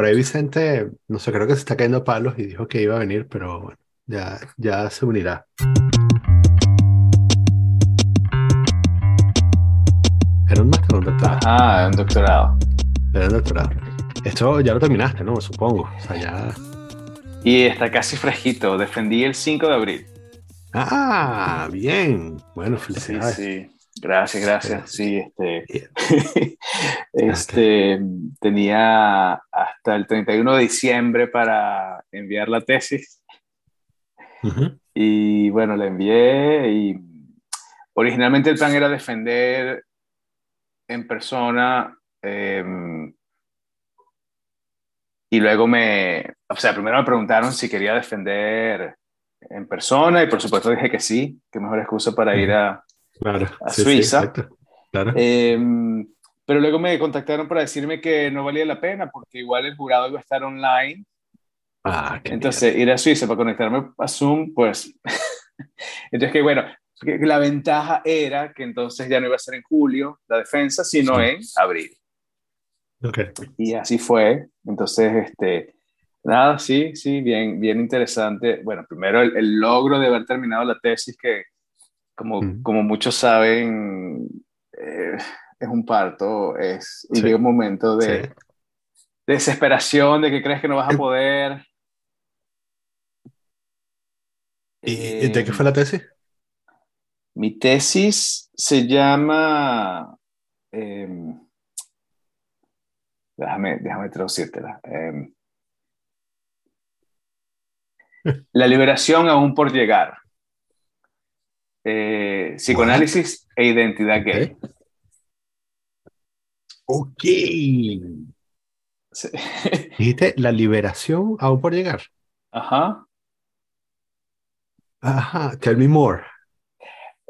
por ahí Vicente, no sé, creo que se está cayendo a palos y dijo que iba a venir, pero bueno, ya, ya se unirá. Era un máster o un doctorado. Ah, un doctorado. Era un doctorado. Esto ya lo terminaste, ¿no? Supongo. O sea, ya. Y está casi fresquito. Defendí el 5 de abril. Ah, bien. Bueno, Sí, felicidades. sí. Gracias, gracias. Sí, este, este tenía hasta el 31 de diciembre para enviar la tesis. Y bueno, la envié y originalmente el plan era defender en persona eh, y luego me, o sea, primero me preguntaron si quería defender en persona y por supuesto dije que sí, que mejor excusa para ir a, Claro. A Sí, sí, Suiza. exacto. Claro. Eh, pero luego me contactaron para decirme que no valía la pena porque igual el jurado iba a estar online. ah, Entonces, ir a Suiza para conectarme a Zoom, pues... entonces, que bueno, la ventaja era que entonces ya no iba a ser en julio la defensa, sino Sí. en abril. mierda. Ok. Y así fue. Entonces, este, nada, sí, sí, bien, bien interesante. Bueno, primero el, el logro de haber terminado la tesis que, como, Mm. como muchos saben, eh, es un parto, es, y Sí. llega un momento de, Sí. de desesperación, de que crees que no vas a Eh. poder. ¿Y, Eh, de qué fue la tesis? Mi tesis se llama... em, déjame, déjame traducírtela. em, la liberación aún por llegar. Eh, psicoanálisis e identidad gay. Ok. Sí. Dijiste la liberación aún por llegar. Ajá. Ajá. Tell me more.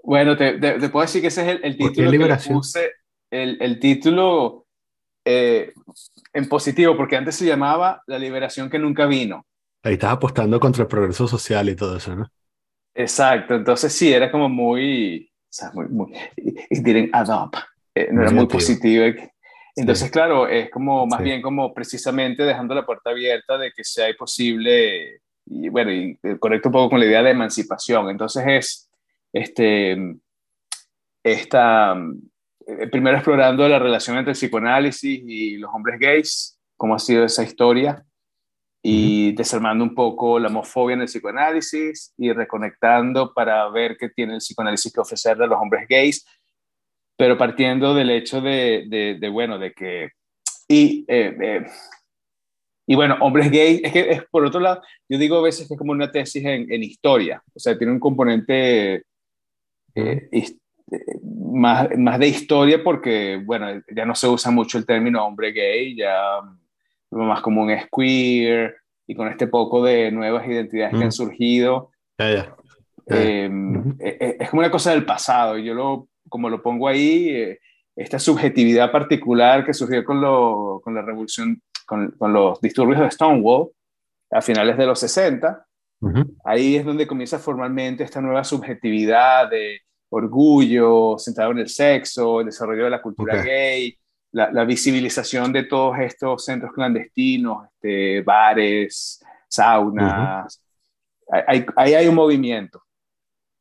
Bueno, te, te- te puedo decir que ese es el, el ¿Por qué título que liberación? puse, el, el título eh, en positivo, porque antes se llamaba La liberación que nunca vino. Ahí estás apostando contra el progreso social y todo eso, ¿no? Exacto, entonces sí, era como muy, o sea, muy, muy, it didn't up, Eh, no era muy positivo. Entonces, Sí. claro, es como más Sí. bien como precisamente dejando la puerta abierta de que sea posible, y bueno, y eh, conecto un poco con la idea de emancipación. Entonces es, este, esta, eh, primero explorando la relación entre el psicoanálisis y los hombres gays, cómo ha sido esa historia, y desarmando un poco la homofobia en el psicoanálisis y reconectando para ver qué tiene el psicoanálisis que ofrecerle a los hombres gays, pero partiendo del hecho de, de, de, bueno, de que... Y, eh, eh, y bueno, hombres gays, es que es, por otro lado, yo digo a veces que es como una tesis en, en historia, o sea, tiene un componente eh, eh, más, más de historia porque, bueno, ya no se usa mucho el término hombre gay, ya lo más común es queer, y con este poco de nuevas identidades que Mm. han surgido. Ya. eh, Ujú. eh, eh, es como una cosa del pasado, y yo lo, como lo pongo ahí, eh, esta subjetividad particular que surgió con, lo, con la revolución, con, con los disturbios de Stonewall a finales de los 60, Ujú. ahí es donde comienza formalmente esta nueva subjetividad de orgullo centrado en el sexo, el desarrollo de la cultura gay, la, la visibilización de todos estos centros clandestinos, este, bares, saunas. Ahí hay, un movimiento.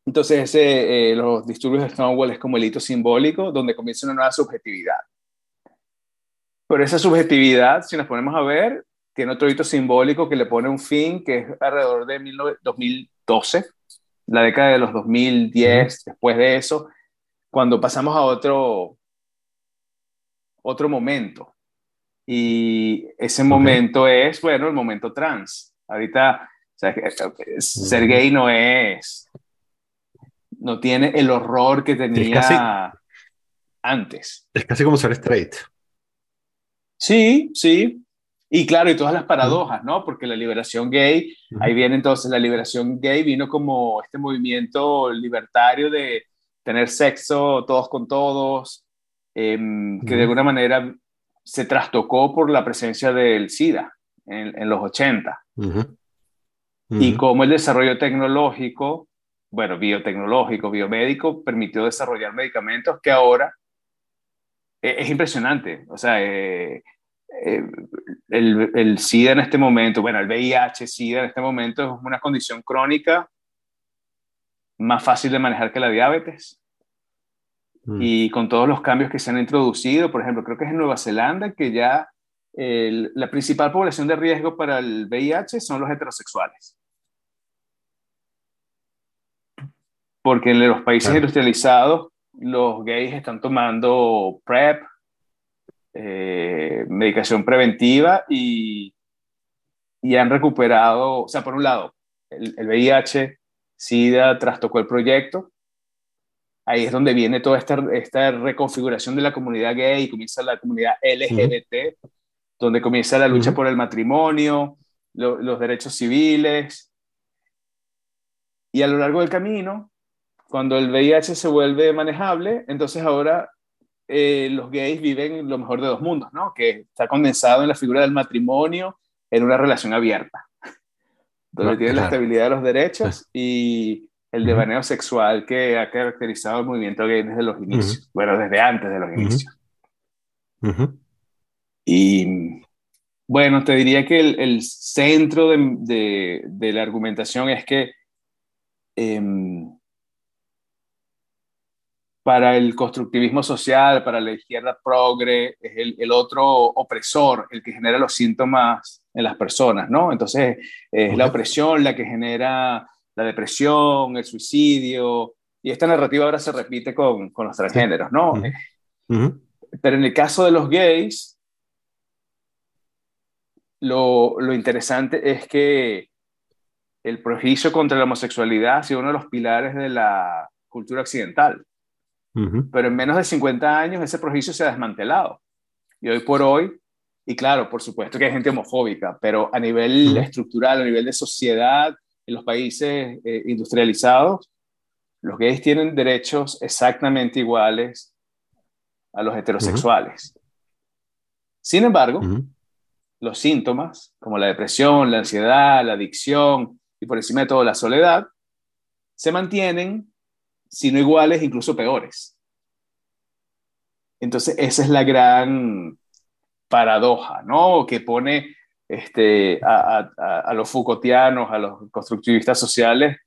Entonces, ese, eh, los disturbios de Stonewall es como el hito simbólico donde comienza una nueva subjetividad. Pero esa subjetividad, si nos ponemos a ver, tiene otro hito simbólico que le pone un fin, que es alrededor de 19 2012, la década de los 2010, después de eso, cuando pasamos a otro, otro momento. Y ese momento es, bueno, el momento trans. Ahorita, o sea, ser gay no es, no tiene el horror que tenía casi- antes. Es casi como ser straight. Sí, sí. Y claro, y todas las paradojas, ¿no? Porque la liberación gay, ahí viene entonces, la liberación gay vino como este movimiento libertario de tener sexo todos con todos, em, que de alguna manera se trastocó por la presencia del SIDA en, en los 80. Ujú. Y cómo el desarrollo tecnológico, bueno, biotecnológico, biomédico, permitió desarrollar medicamentos que ahora eh, es impresionante. O sea, eh, el, el, SIDA en este momento, bueno, el VIH, SIDA en este momento es una condición crónica más fácil de manejar que la diabetes. Mm. Y con todos los cambios que se han introducido, por ejemplo, creo que es en Nueva Zelanda que ya la principal población de riesgo para el VIH son los heterosexuales. Porque en los países industrializados los gays están tomando PrEP, eh, medicación preventiva y, y, han recuperado, o sea, por un lado, el, el, VIH, SIDA trastocó el proyecto. Ahí es donde viene toda esta, esta reconfiguración de la comunidad gay y comienza la comunidad LGBT, donde comienza la lucha por el matrimonio, los derechos civiles. Y a lo largo del camino, cuando el VIH se vuelve manejable, entonces ahora eh, los gays viven lo mejor de dos mundos, ¿no? Que está condensado en la figura del matrimonio en una relación abierta, donde tienen la estabilidad de los derechos y el devaneo sexual que ha caracterizado el movimiento gay desde los inicios, bueno, desde antes de los inicios. Y bueno, te diría que el, centro de, de, la argumentación es que em, para el constructivismo social, para la izquierda progre, es el, el, otro opresor el que genera los síntomas en las personas, ¿no? Entonces, es la opresión la que genera la depresión, el suicidio, y esta narrativa ahora se repite con, con los transgéneros, ¿no? Pero en el caso de los gays, lo, lo interesante es que el prejuicio contra la homosexualidad ha sido uno de los pilares de la cultura occidental. Pero en menos de 50 años ese prejuicio se ha desmantelado. Y hoy por hoy, y claro, por supuesto que hay gente homofóbica, pero a nivel estructural, a nivel de sociedad, en los países eh, industrializados, los gays tienen derechos exactamente iguales a los heterosexuales. Sin embargo, los síntomas, como la depresión, la ansiedad, la adicción y por encima de todo la soledad, se mantienen, si no iguales, incluso peores. Entonces, esa es la gran paradoja, ¿no? Que pone este, a, los Foucaultianos, a los constructivistas sociales,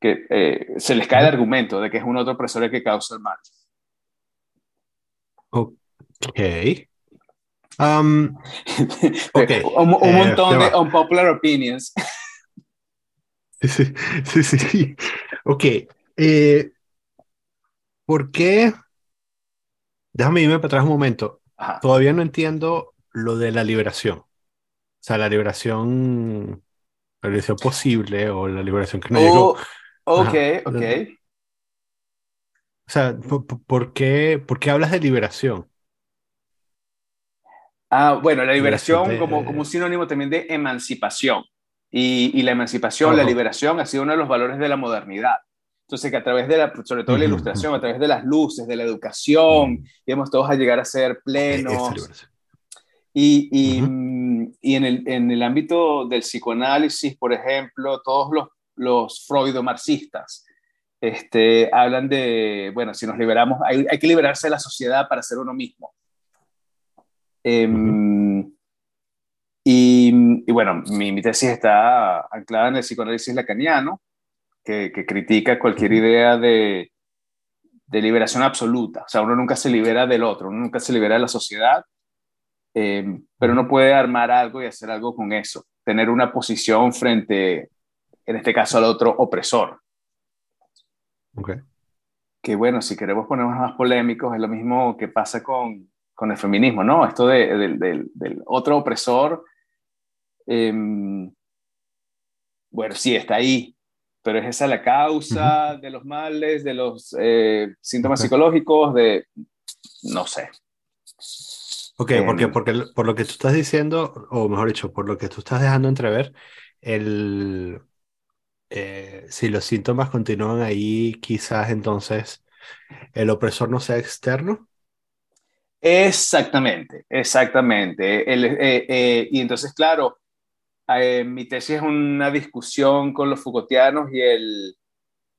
que eh, se les cae el argumento de que es un otro opresor el que causa el mal. Ok. Um, okay. un, un eh, montón de unpopular opinions. Sí, sí, sí. Ok. Eh, ¿Por qué? Déjame irme para atrás un momento. Todavía no entiendo lo de la liberación. O sea, la liberación, la liberación posible o la liberación que no llegó. Oh, ok, ok. O sea, ¿por, qué, ¿por qué hablas de liberación? Ah, bueno, la liberación como, como un sinónimo también de emancipación. Y, y la emancipación, la liberación ha sido uno de los valores de la modernidad. Entonces, que a través de la, sobre todo la ilustración, a través de las luces, de la educación, íbamos todos a llegar a ser plenos. Y, y, y en, el, en, el, ámbito del psicoanálisis, por ejemplo, todos los, los freudo-marxistas este, hablan de, bueno, si nos liberamos, hay, hay, que liberarse de la sociedad para ser uno mismo. Em, y, y, bueno, mi, mi, tesis está anclada en el psicoanálisis lacaniano, que, que critica cualquier idea de, de, liberación absoluta. O sea, uno nunca se libera del otro, uno nunca se libera de la sociedad, em, pero uno puede armar algo y hacer algo con eso, tener una posición frente, en este caso, al otro opresor. Okay. Que bueno, si queremos ponernos más polémicos, es lo mismo que pasa con, con el feminismo, ¿no? Esto de, del otro opresor, em, bueno, sí, está ahí, pero es esa la causa de los males, de los eh, síntomas psicológicos, de, no sé. Ok, porque, em, porque por lo que tú estás diciendo, o mejor dicho, por lo que tú estás dejando entrever, el, eh, si los síntomas continúan ahí, quizás entonces el opresor no sea externo. Exactamente, exactamente. Eh, eh, y entonces, claro, eh, mi tesis es una discusión con los Foucaultianos y el,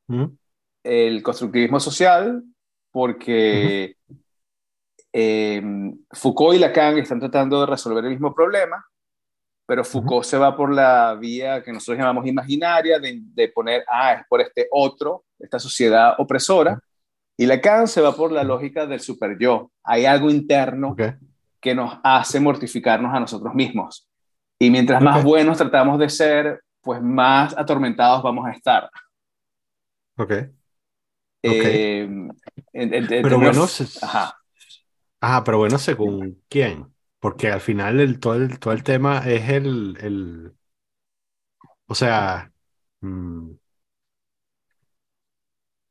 ¿Mm? el constructivismo social, porque eh, Foucault y Lacan están tratando de resolver el mismo problema, pero Foucault se va por la vía que nosotros llamamos imaginaria, de, poner, ah, es por este otro, esta sociedad opresora, y Lacan se va por la lógica del super yo. Hay algo interno que nos hace mortificarnos a nosotros mismos. Y mientras más buenos tratamos de ser, pues más atormentados vamos a estar. Ok. Eh, pero bueno, ajá. Ah, pero bueno, según quién. Porque al final el, todo, el, todo el tema es el, el o sea, mm,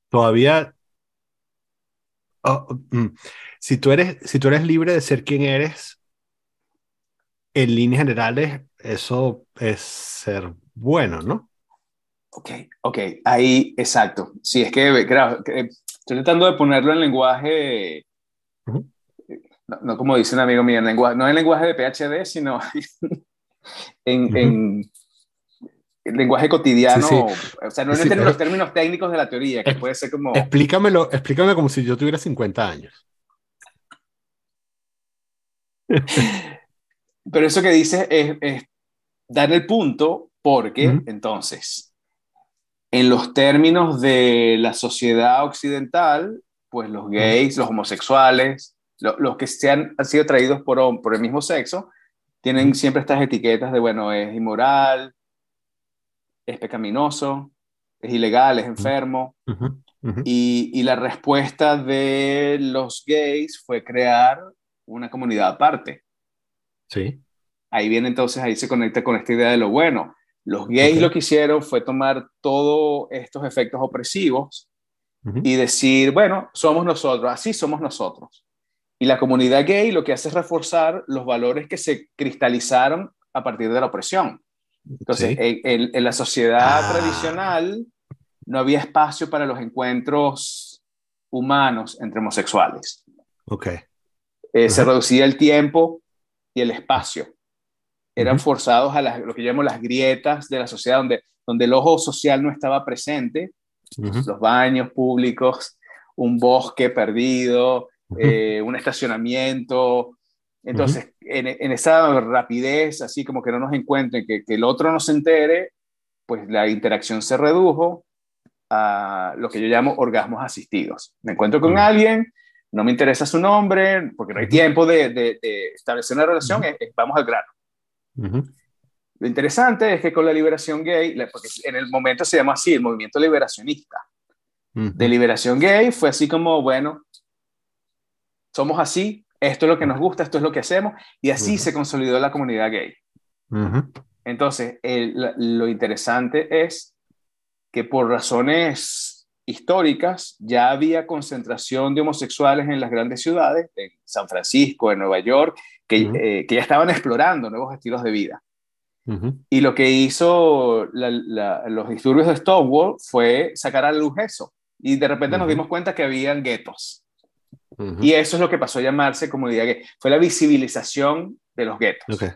todavía, oh, mm, si tú eres, si tú eres libre de ser quien eres, en líneas generales, eso es ser bueno, ¿no? Ok, ok, ahí, exacto. Sí, es que, claro, estoy tratando de ponerlo en lenguaje, no, como dice un amigo mío, en lenguaje, no en lenguaje de PhD, sino en, en, lenguaje cotidiano, o sea, no en los términos técnicos de la teoría, que puede ser como... Explícamelo, explícame como si yo tuviera 50 años. Pero eso que dices es, es dar el punto porque entonces, en los términos de la sociedad occidental, pues los gays, los homosexuales, los que se han, sido traídos por, por el mismo sexo, tienen siempre estas etiquetas de, bueno, es inmoral, es pecaminoso, es ilegal, es enfermo. Y, y, la respuesta de los gays fue crear una comunidad aparte. Sí. Ahí viene entonces, ahí se conecta con esta idea de lo bueno. Los gays lo que hicieron fue tomar todos estos efectos opresivos y decir, bueno, somos nosotros, así somos nosotros. Y la comunidad gay lo que hace es reforzar los valores que se cristalizaron a partir de la opresión. Entonces, en, la sociedad ah. tradicional no había espacio para los encuentros humanos entre homosexuales. Ok. Eh, se reducía el tiempo y el espacio. Eran forzados a lo que llamamos las grietas de la sociedad, donde, donde el ojo social no estaba presente, los baños públicos, un bosque perdido, eh, un estacionamiento. Entonces, en, en, esa rapidez, así como que no nos encuentren, que, que el otro no se entere, pues la interacción se redujo a lo que yo llamo orgasmos asistidos. Me encuentro con alguien, no me interesa su nombre, porque no hay tiempo de, de, establecer una relación, vamos al grano. Lo interesante es que con la liberación gay, porque en el momento se llama así, el movimiento liberacionista, de liberación gay fue así como, bueno, somos así, esto es lo que nos gusta, esto es lo que hacemos, y así se consolidó la comunidad gay. Entonces, lo interesante es que por razones históricas, ya había concentración de homosexuales en las grandes ciudades, en San Francisco, en Nueva York, que, eh, que ya estaban explorando nuevos estilos de vida. Y lo que hizo los disturbios de Stonewall fue sacar a la luz eso. Y de repente nos dimos cuenta que habían guetos. Y eso es lo que pasó a llamarse comunidad gay. Fue la visibilización de los guetos. Okay.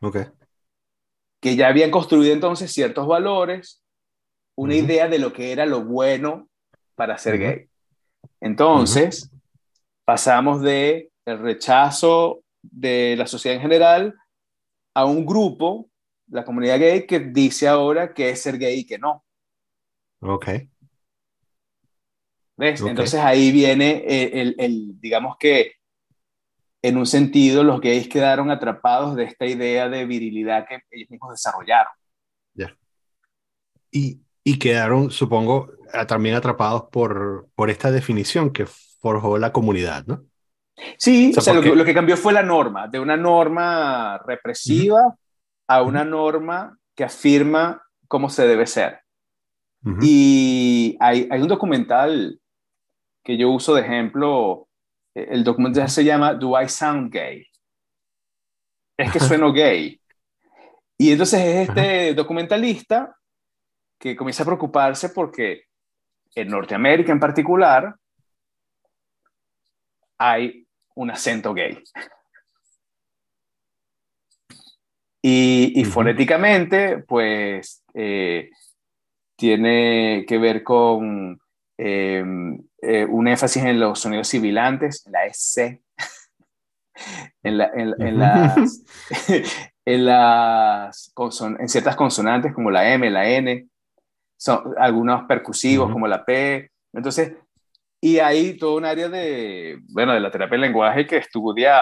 Okay. Que ya habían construido entonces ciertos valores, una idea de lo que era lo bueno para ser gay. Entonces, pasamos de el rechazo de la sociedad en general a un grupo, la comunidad gay, que dice ahora que es ser gay y que no. Ok. ¿Ves? Entonces ahí viene el, el, digamos que, en un sentido, los gays quedaron atrapados de esta idea de virilidad que ellos mismos desarrollaron. Ya. Y, y quedaron, supongo, también atrapados por, por esta definición que forjó la comunidad, ¿no? Sí, o sea, lo, que, cambió fue la norma, de una norma represiva a una norma que afirma cómo se debe ser. Y hay, hay, un documental que yo uso de ejemplo, eh, el documental se llama Do I Sound Gay? Es que sueno gay. Y entonces es este documentalista que comienza a preocuparse porque en Norteamérica en particular hay un acento gay. Y, fonéticamente, pues, eh, tiene que ver con em, eh, un énfasis en los sonidos sibilantes, la S, en, en, las, en, las en ciertas consonantes como la M, la N, son algunos percusivos como la P. Entonces, y hay todo un área de, bueno, de la terapia del lenguaje que estudia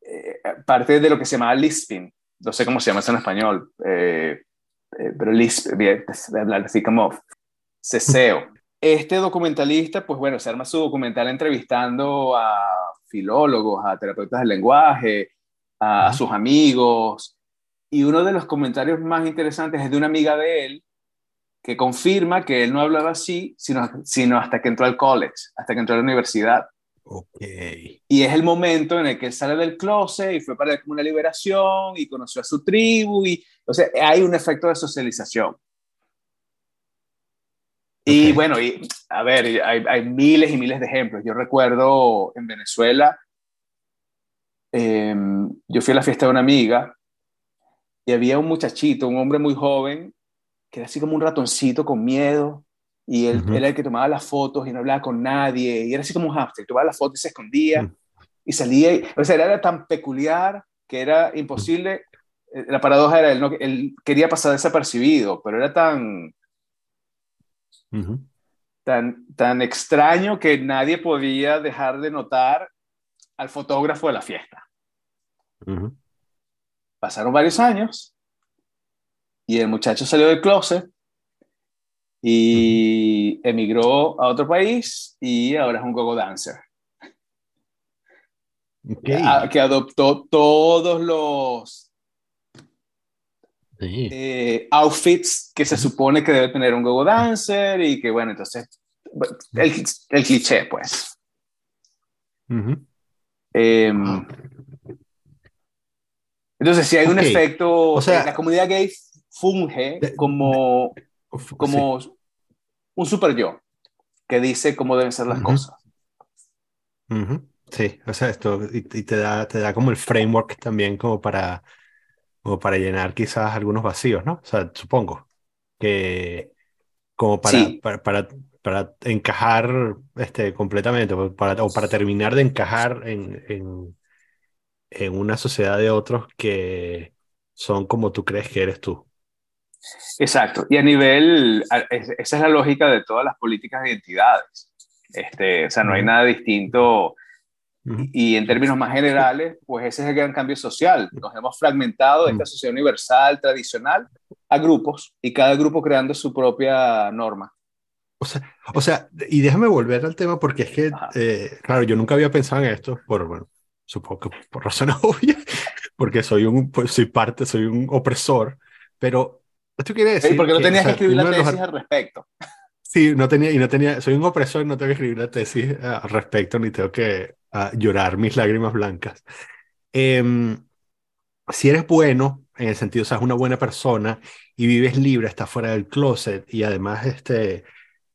eh, parte de lo que se llama lisping. No sé cómo se llama eso en español, eh, eh, pero lisp, hablar así como ceseo. Este documentalista, pues bueno, se arma su documental entrevistando a filólogos, a terapeutas del lenguaje, a, sus amigos. Y uno de los comentarios más interesantes es de una amiga de él que confirma que él no hablaba así, sino, sino hasta que entró al college, hasta que entró a la universidad. Okay. Y es el momento en el que él sale del closet y fue para él como una liberación y conoció a su tribu y, o sea, hay un efecto de socialización. Y bueno, y, a ver, hay, miles y miles de ejemplos. Yo recuerdo en Venezuela, em, yo fui a la fiesta de una amiga y había un muchachito, un hombre muy joven, que era así como un ratoncito con miedo, y él, era el que tomaba las fotos y no hablaba con nadie, y era así como un hamster, tomaba las fotos y se escondía, mm. y salía, o sea, era tan peculiar que era imposible, eh, la paradoja era, él, no, él quería pasar desapercibido, pero era tan tan, tan extraño que nadie podía dejar de notar al fotógrafo de la fiesta. Pasaron varios años y el muchacho salió del closet y emigró a otro país y ahora es un gogo dancer. Que adoptó todos los eh, outfits que se supone que debe tener un gogo dancer y que bueno, entonces el, el cliché pues. Em, entonces si hay un efecto, o sea, la comunidad gay funge como, como un super yo que dice cómo deben ser las cosas. Sí, o sea, esto y, te, da, te da como el framework también como para como para llenar quizás algunos vacíos, ¿no? O sea, supongo que como para, para, para, encajar este, completamente, para, o para terminar de encajar en, en, en una sociedad de otros que son como tú crees que eres tú. Exacto. Y a nivel, esa es la lógica de todas las políticas de identidades. Este, o sea, no hay nada distinto y en términos más generales, pues ese es el gran cambio social. Nos hemos fragmentado de esta sociedad universal, tradicional, a grupos y cada grupo creando su propia norma. O sea, o sea y déjame volver al tema porque es que, eh, claro, yo nunca había pensado en esto, por, bueno, supongo que por razones obvias, porque soy un, pues, soy parte, soy un opresor, pero esto quiere decir... porque no tenías que escribir la tesis al respecto. Sí, no tenía, y no tenía, soy un opresor no tengo que escribir la tesis eh, al respecto, ni tengo que a llorar mis lágrimas blancas. Em, si eres bueno, en el sentido, o sea, una buena persona y vives libre, estás fuera del closet y además, este,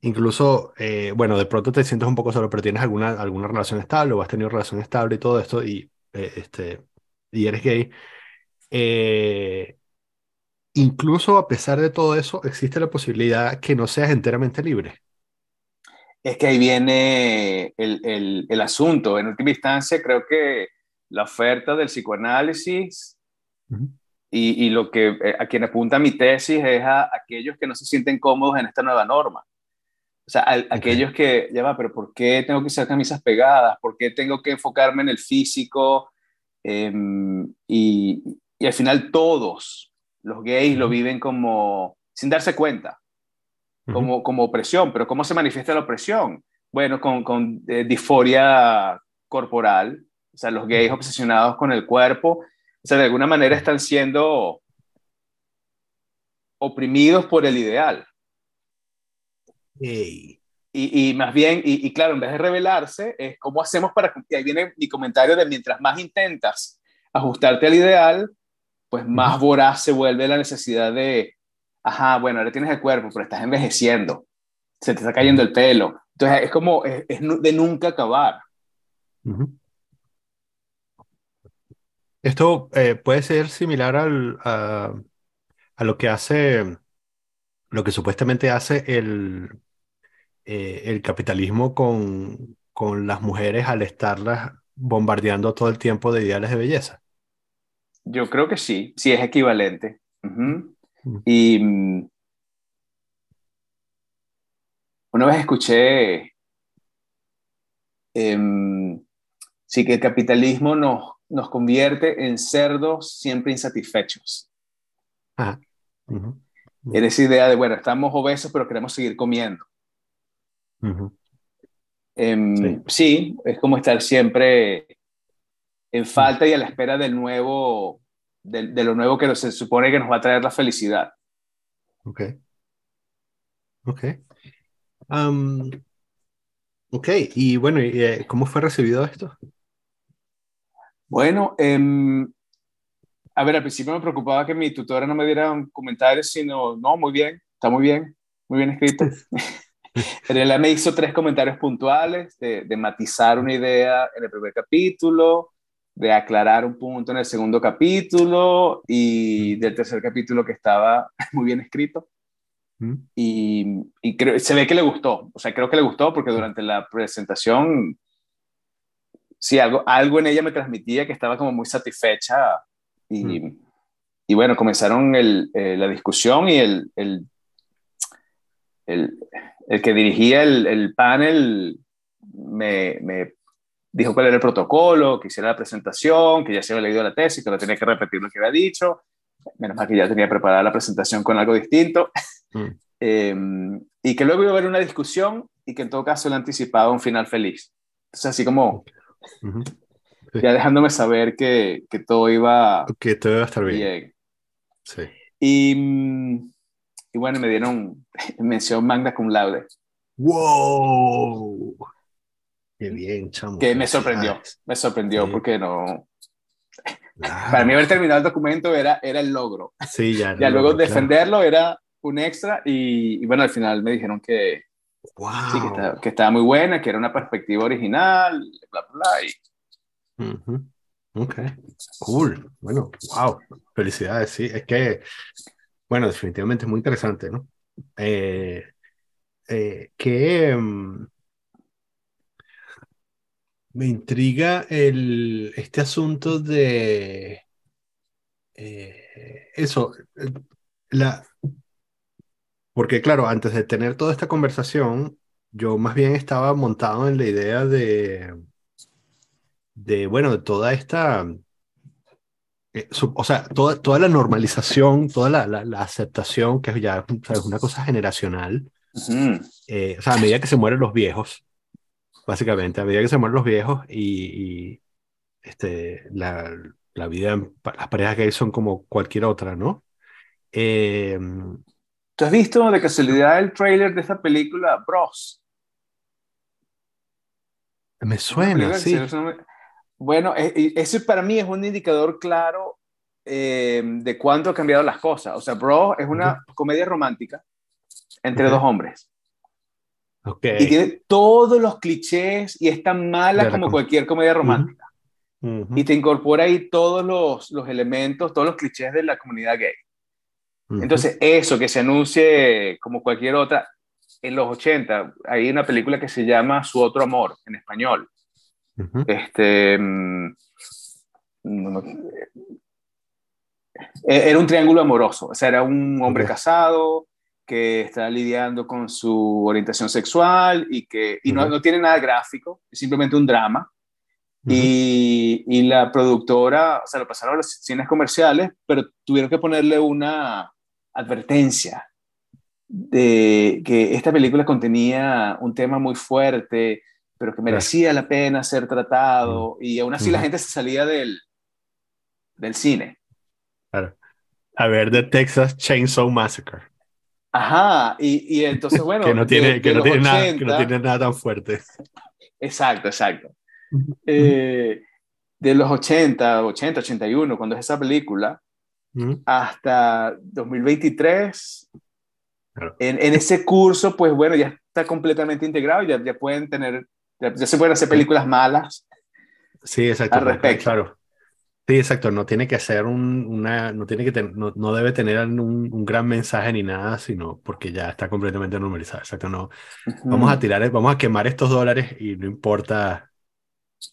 incluso, eh, bueno, de pronto te sientes un poco solo, pero tienes alguna, alguna relación estable o has tenido relación estable y todo esto y, eh, este, y eres gay. Eh, incluso a pesar de todo eso, existe la posibilidad que no seas enteramente libre. Es que ahí viene el, el, asunto. En última instancia, creo que la oferta del psicoanálisis y, y, lo que eh, a quien apunta mi tesis es a aquellos que no se sienten cómodos en esta nueva norma. O sea, aquellos que, ya va, pero ¿por qué tengo que usar camisas pegadas? ¿Por qué tengo que enfocarme en el físico? Em, y, y, al final todos los gays lo viven como sin darse cuenta como, como opresión, pero ¿cómo se manifiesta la opresión? Bueno, con, con eh, disforia corporal, o sea, los gays obsesionados con el cuerpo, o sea, de alguna manera están siendo oprimidos por el ideal. Y, y, más bien, y, y, claro, en vez de rebelarse, es cómo hacemos para... Y ahí viene mi comentario de mientras más intentas ajustarte al ideal, pues más voraz se vuelve la necesidad de, ajá, bueno, ahora tienes el cuerpo, pero estás envejeciendo, se te está cayendo el pelo. Entonces es como, es, de nunca acabar. Esto eh, puede ser similar al, a, a, lo que hace, lo que supuestamente hace el, eh, el capitalismo con, con las mujeres al estarlas bombardeando todo el tiempo de ideales de belleza. Yo creo que sí, sí es equivalente. Y mm, una vez escuché em, sí que el capitalismo nos, nos convierte en cerdos siempre insatisfechos. Ajá. En esa idea de, bueno, estamos obesos, pero queremos seguir comiendo. Em, sí. es como estar siempre en falta y a la espera del nuevo, de, lo nuevo que se supone que nos va a traer la felicidad. Ok. Ok. ok, y bueno, eh, ¿cómo fue recibido esto? Bueno, em, a ver, al principio me preocupaba que mi tutora no me diera un comentario, sino, no, muy bien, está muy bien, muy bien escrito. Pero él me hizo tres comentarios puntuales de, de, matizar una idea en el primer capítulo, de aclarar un punto en el segundo capítulo y del tercer capítulo que estaba muy bien escrito. Y, y creo, se ve que le gustó, o sea, creo que le gustó porque durante la presentación sí, algo, algo en ella me transmitía que estaba como muy satisfecha y, mm. y bueno, comenzaron el, eh, la discusión y el, el, el, el que dirigía el, panel me, me, dijo cuál era el protocolo, que hiciera la presentación, que ya se había leído la tesis, que no tenía que repetir lo que había dicho. Menos mal que ya tenía preparada la presentación con algo distinto. Mm. Em, y que luego iba a haber una discusión y que en todo caso le anticipaba un final feliz. Entonces, así como ya dejándome saber que, que, todo iba que todo iba a estar bien. Sí. Y, y, bueno, me dieron mención magna cum laude. ¡Wow! Qué bien, chamo. Que me sorprendió, me sorprendió porque no... Para mí haber terminado el documento era, era el logro. Sí, ya. ya luego defenderlo era un extra y, y, bueno, al final me dijeron que, Wow. que, estaba, muy buena, que era una perspectiva original, bla, bla. Ok, cool. Bueno, wow. Felicidades, sí. Es que, bueno, definitivamente es muy interesante, ¿no? Eh, eh, que mm, me intriga el, este asunto de eh, eso, la, porque claro, antes de tener toda esta conversación, yo más bien estaba montado en la idea de, de bueno, de toda esta, eh, o sea, toda, toda la normalización, toda la, la, aceptación, que ya es una cosa generacional. Eh, o sea, a medida que se mueren los viejos, básicamente, a medida que se mueren los viejos y, este, la, la vida, las parejas gays son como cualquier otra, ¿no? Eh, ¿Tú has visto de casualidad el trailer de esta película, Bros? Me suena, sí. Bueno, e, ese para mí es un indicador claro eh, de cuánto han cambiado las cosas. O sea, Bros es una comedia romántica entre dos hombres. Okay. Y tiene todos los clichés y es tan mala como cualquier comedia romántica. Y te incorpora ahí todos los, los elementos, todos los clichés de la comunidad gay. Entonces, eso que se anuncie como cualquier otra, en los 80 hay una película que se llama Su otro amor en español. Este mm, e-, era un triángulo amoroso, o sea, era un hombre casado que está lidiando con su orientación sexual y que y no, no, tiene nada gráfico, es simplemente un drama. y, y, la productora, o sea, lo pasaron a los cines comerciales, pero tuvieron que ponerle una, advertencia de que esta película contenía un tema muy fuerte, pero que merecía la pena ser tratado, y aún así la gente se salía del, del cine. Claro. A ver, The Texas Chainsaw Massacre. Ajá, y, y entonces, bueno. que, no tiene, que, no tiene nada, que no tiene nada tan fuerte. Exacto, exacto. Eh, de los 80, 80, 81, cuando es esa película, hasta 2023. En, en, ese curso, pues bueno, ya está completamente integrado, ya, ya pueden tener, ya, se pueden hacer películas malas. Sí, exacto. Al respecto. Claro. Sí, exacto. No tiene que ser un, una, no tiene que no, no, debe tener un, un, gran mensaje ni nada, sino porque ya está completamente normalizado. Exacto. No, vamos a tirar, vamos a quemar estos dólares y no importa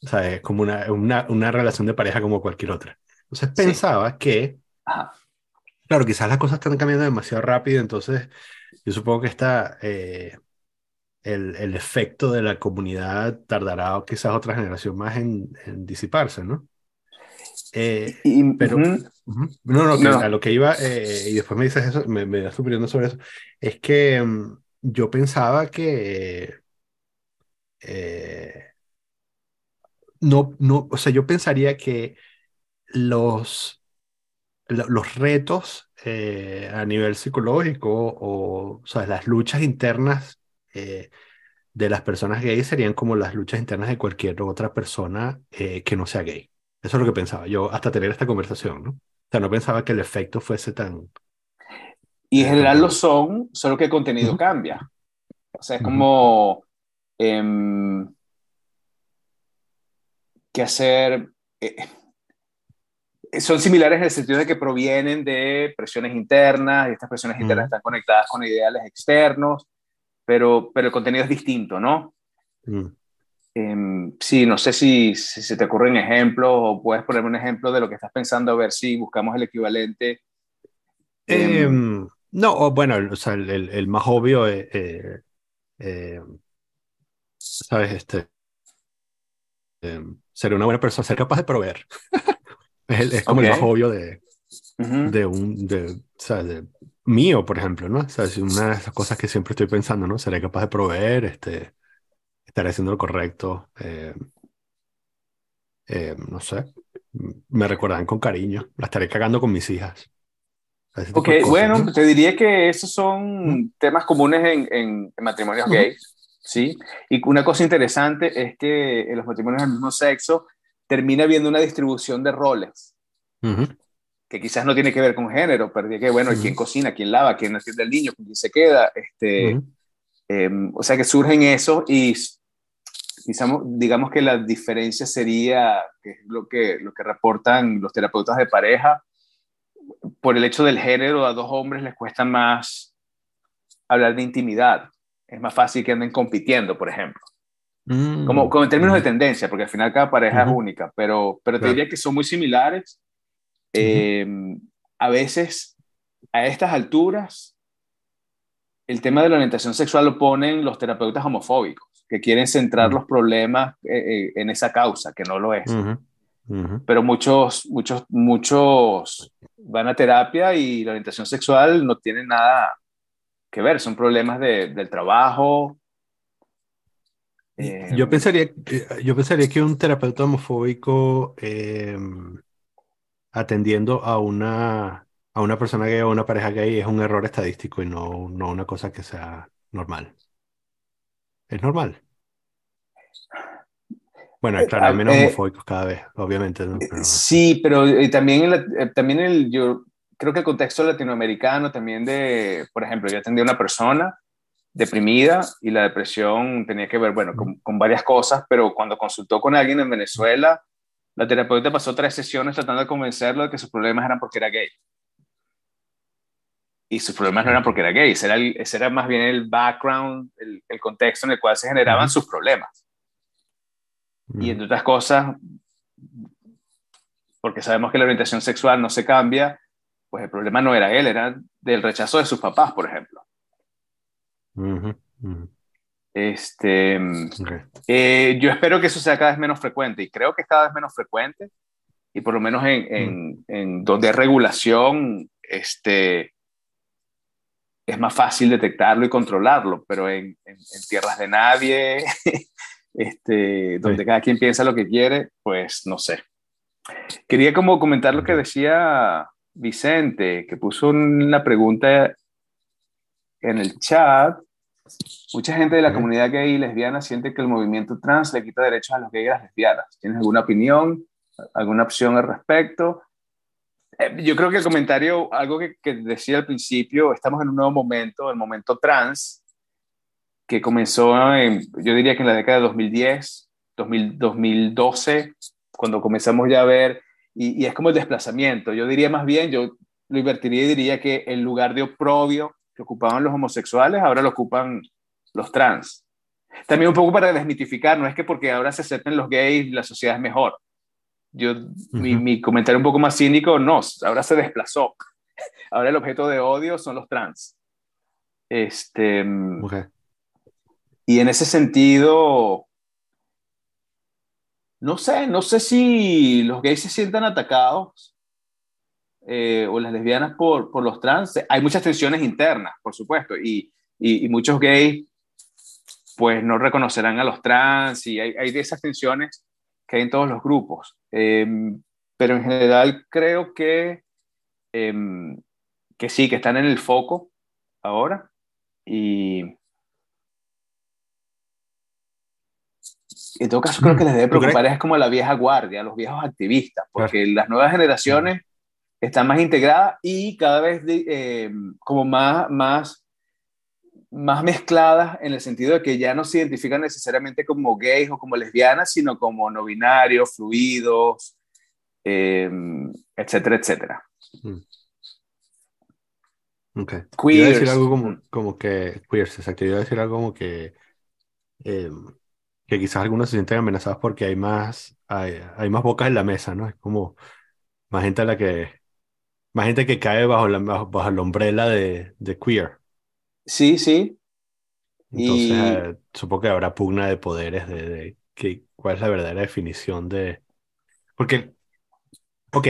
O sea, es como una, una, una relación de pareja como cualquier otra. Entonces pensaba que, claro, quizás las cosas están cambiando demasiado rápido, entonces yo supongo que está, eh, el, el, efecto de la comunidad tardará quizás otra generación más en, en disiparse, ¿no? Eh, pero, no, no, a lo que iba, eh, y después me dices eso, me, me das opinión sobre eso, es que mm, yo pensaba que eh, no, no, o sea, yo pensaría que los, los retos a nivel psicológico o, o sea, las luchas internas de las personas gays serían como las luchas internas de cualquier otra persona que no sea gay. Eso es lo que pensaba yo hasta tener esta conversación, ¿no? O sea, no pensaba que el efecto fuese tan... Y en general lo son, solo que el contenido cambia. O sea, es como... Em, que hacer... Eh, son similares en el sentido de que provienen de presiones internas y estas presiones internas están conectadas con ideales externos, pero, pero el contenido es distinto, ¿no? Em, sí, no sé si, se te ocurren ejemplos o puedes ponerme un ejemplo de lo que estás pensando a ver si buscamos el equivalente. Em, no, bueno, o sea, el, el, más obvio, es, eh, eh, ¿sabes? Este, em, ser una buena persona, ser capaz de proveer. es, como el más obvio de, de un, de, de mío, por ejemplo, ¿no? O sea, es una de esas cosas que siempre estoy pensando, ¿no? Seré capaz de proveer, este, estaré haciendo lo correcto. Eh, eh, no sé, me recordarán con cariño. La estaré cagando con mis hijas. Ok, bueno, te diría que esos son temas comunes en, en, matrimonios gays, ¿sí? Y una cosa interesante es que en los matrimonios del mismo sexo termina habiendo una distribución de roles, que quizás no tiene que ver con género, pero que, bueno, quién cocina, quién lava, quién atiende al niño, quién se queda, este, em, o sea que surgen eso y digamos que la diferencia sería, que es lo que, lo que reportan los terapeutas de pareja, por el hecho del género, a dos hombres les cuesta más hablar de intimidad. Es más fácil que anden compitiendo, por ejemplo. Mm. Como, como, en términos de tendencia, porque al final cada pareja es única, pero, pero te diría que son muy similares. Em, a veces, a estas alturas, el tema de la orientación sexual lo ponen los terapeutas homofóbicos que quieren centrar los problemas eh, eh, en esa causa, que no lo es. Pero muchos, muchos, muchos van a terapia y la orientación sexual no tiene nada que ver, son problemas de, del trabajo. yo, eh, pensaría, yo pensaría que un terapeuta homofóbico em, atendiendo a una, a una persona gay o a una pareja gay es un error estadístico y no, no una cosa que sea normal. Es normal. Bueno, eh, claro, menos eh, homofóbicos cada vez, obviamente. Eh, sí, pero también, también el, yo creo que el contexto latinoamericano, también de, por ejemplo, yo atendí a una persona deprimida y la depresión tenía que ver, bueno, con, con, varias cosas, pero cuando consultó con alguien en Venezuela, la terapeuta pasó tres sesiones tratando de convencerlo de que sus problemas eran porque era gay y sus problemas no eran porque era gay, ese era, ese era más bien el background, el, el, contexto en el cual se generaban sus problemas. Y entre otras cosas, porque sabemos que la orientación sexual no se cambia, pues el problema no era él, era del rechazo de sus papás, por ejemplo. Este, eh, yo espero que eso sea cada vez menos frecuente y creo que es cada vez menos frecuente y por lo menos en, en, en donde hay regulación, este, es más fácil detectarlo y controlarlo, pero en, tierras de nadie, este, donde cada quien piensa lo que quiere, pues no sé. Quería como comentar lo que decía Vicente, que puso una pregunta en el chat. Mucha gente de la comunidad gay y lesbiana siente que el movimiento trans le quita derechos a los gays y las lesbianas. ¿Tienes alguna opinión, alguna opción al respecto? Eh, yo creo que el comentario, algo que, decía al principio, estamos en un nuevo momento, el momento trans, que comenzó, en, yo diría que en la década de 2010, 2012, cuando comenzamos ya a ver, y, y, es como el desplazamiento. Yo diría más bien, yo lo invertiría y diría que el lugar de oprobio que ocupaban los homosexuales, ahora lo ocupan los trans. También un poco para desmitificar, no es que porque ahora se acepten los gays la sociedad es mejor. Yo, mi, mi, comentario un poco más cínico, no, ahora se desplazó. Ahora el objeto de odio son los trans. Este, Y en ese sentido, no sé, no sé si los gays se sientan atacados eh, o las lesbianas por, por los trans. Hay muchas tensiones internas, por supuesto, y, y, muchos gays pues no reconocerán a los trans y hay, hay de esas tensiones que hay en todos los grupos. Em, pero en general creo que, em, que sí, que están en el foco ahora y en todo caso creo que les debe preocupar es como la vieja guardia, los viejos activistas, porque las nuevas generaciones están más integradas y cada vez eh, como más, más, más mezcladas en el sentido de que ya no se identifican necesariamente como gays o como lesbianas, sino como no binarios, fluidos, eh, etcétera, etcétera. Mm. Ok. Queers. decir algo como, como que, queers, exacto, yo decir algo como que, eh, que quizás algunos se sienten amenazados porque hay más, hay, hay más bocas en la mesa, ¿no? Es como más gente a la que, más gente que cae bajo la, bajo, la umbrella de, de queer. Sí, sí. Entonces, supongo que habrá pugna de poderes de, de que, cuál es la verdadera definición de... Porque, ok,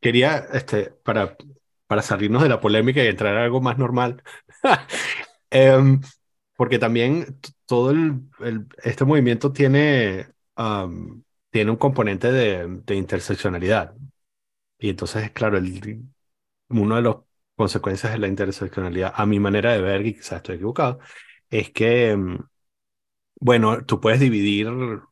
quería, este, para, para salirnos de la polémica y entrar a algo más normal, em, porque también todo el, este movimiento tiene, tiene un componente de, de interseccionalidad. Y entonces, claro, el, una de las consecuencias de la interseccionalidad, a mi manera de ver, y quizás estoy equivocado, es que, mm, bueno, tú puedes dividir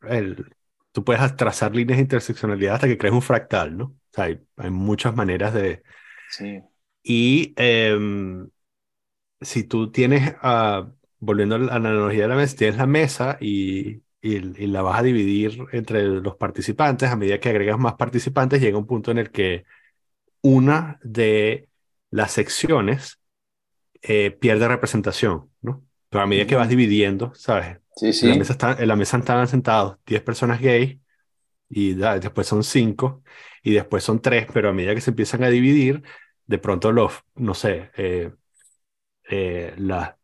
el, tú puedes trazar líneas de interseccionalidad hasta que crees un fractal, ¿no? O sea, hay, hay muchas maneras de... Sí. Y em, si tú tienes, uh, volviendo a la analogía de la mesa, tienes la mesa y, y, y, la vas a dividir entre los participantes, a medida que agregas más participantes, llega un punto en el que una de las secciones eh, pierde representación, ¿no? Pero a medida que vas dividiendo, ¿sabes? Sí, sí. En la mesa, está, en la mesa estaban sentados 10 personas gay y después son 5 y después son 3, pero a medida que se empiezan a dividir, de pronto los, no sé, eh, eh, la,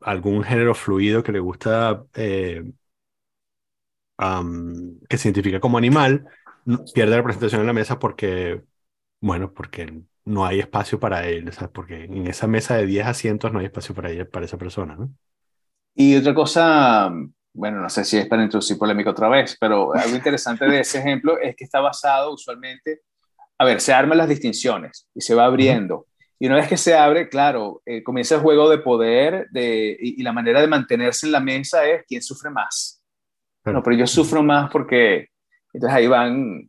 algún género fluido que le gusta, que se identifica como animal, pierde representación en la mesa porque bueno, porque no hay espacio para él, ¿sabes? Porque en esa mesa de 10 asientos no hay espacio para, ella, para esa persona, ¿no? Y otra cosa, bueno, no sé si es para introducir polémica otra vez, pero algo interesante de ese ejemplo es que está basado usualmente, a ver, se arman las distinciones y se va abriendo. Y una vez que se abre, claro, eh, comienza el juego de poder de, y, la manera de mantenerse en la mesa es quién sufre más. No, pero yo sufro más porque, entonces ahí van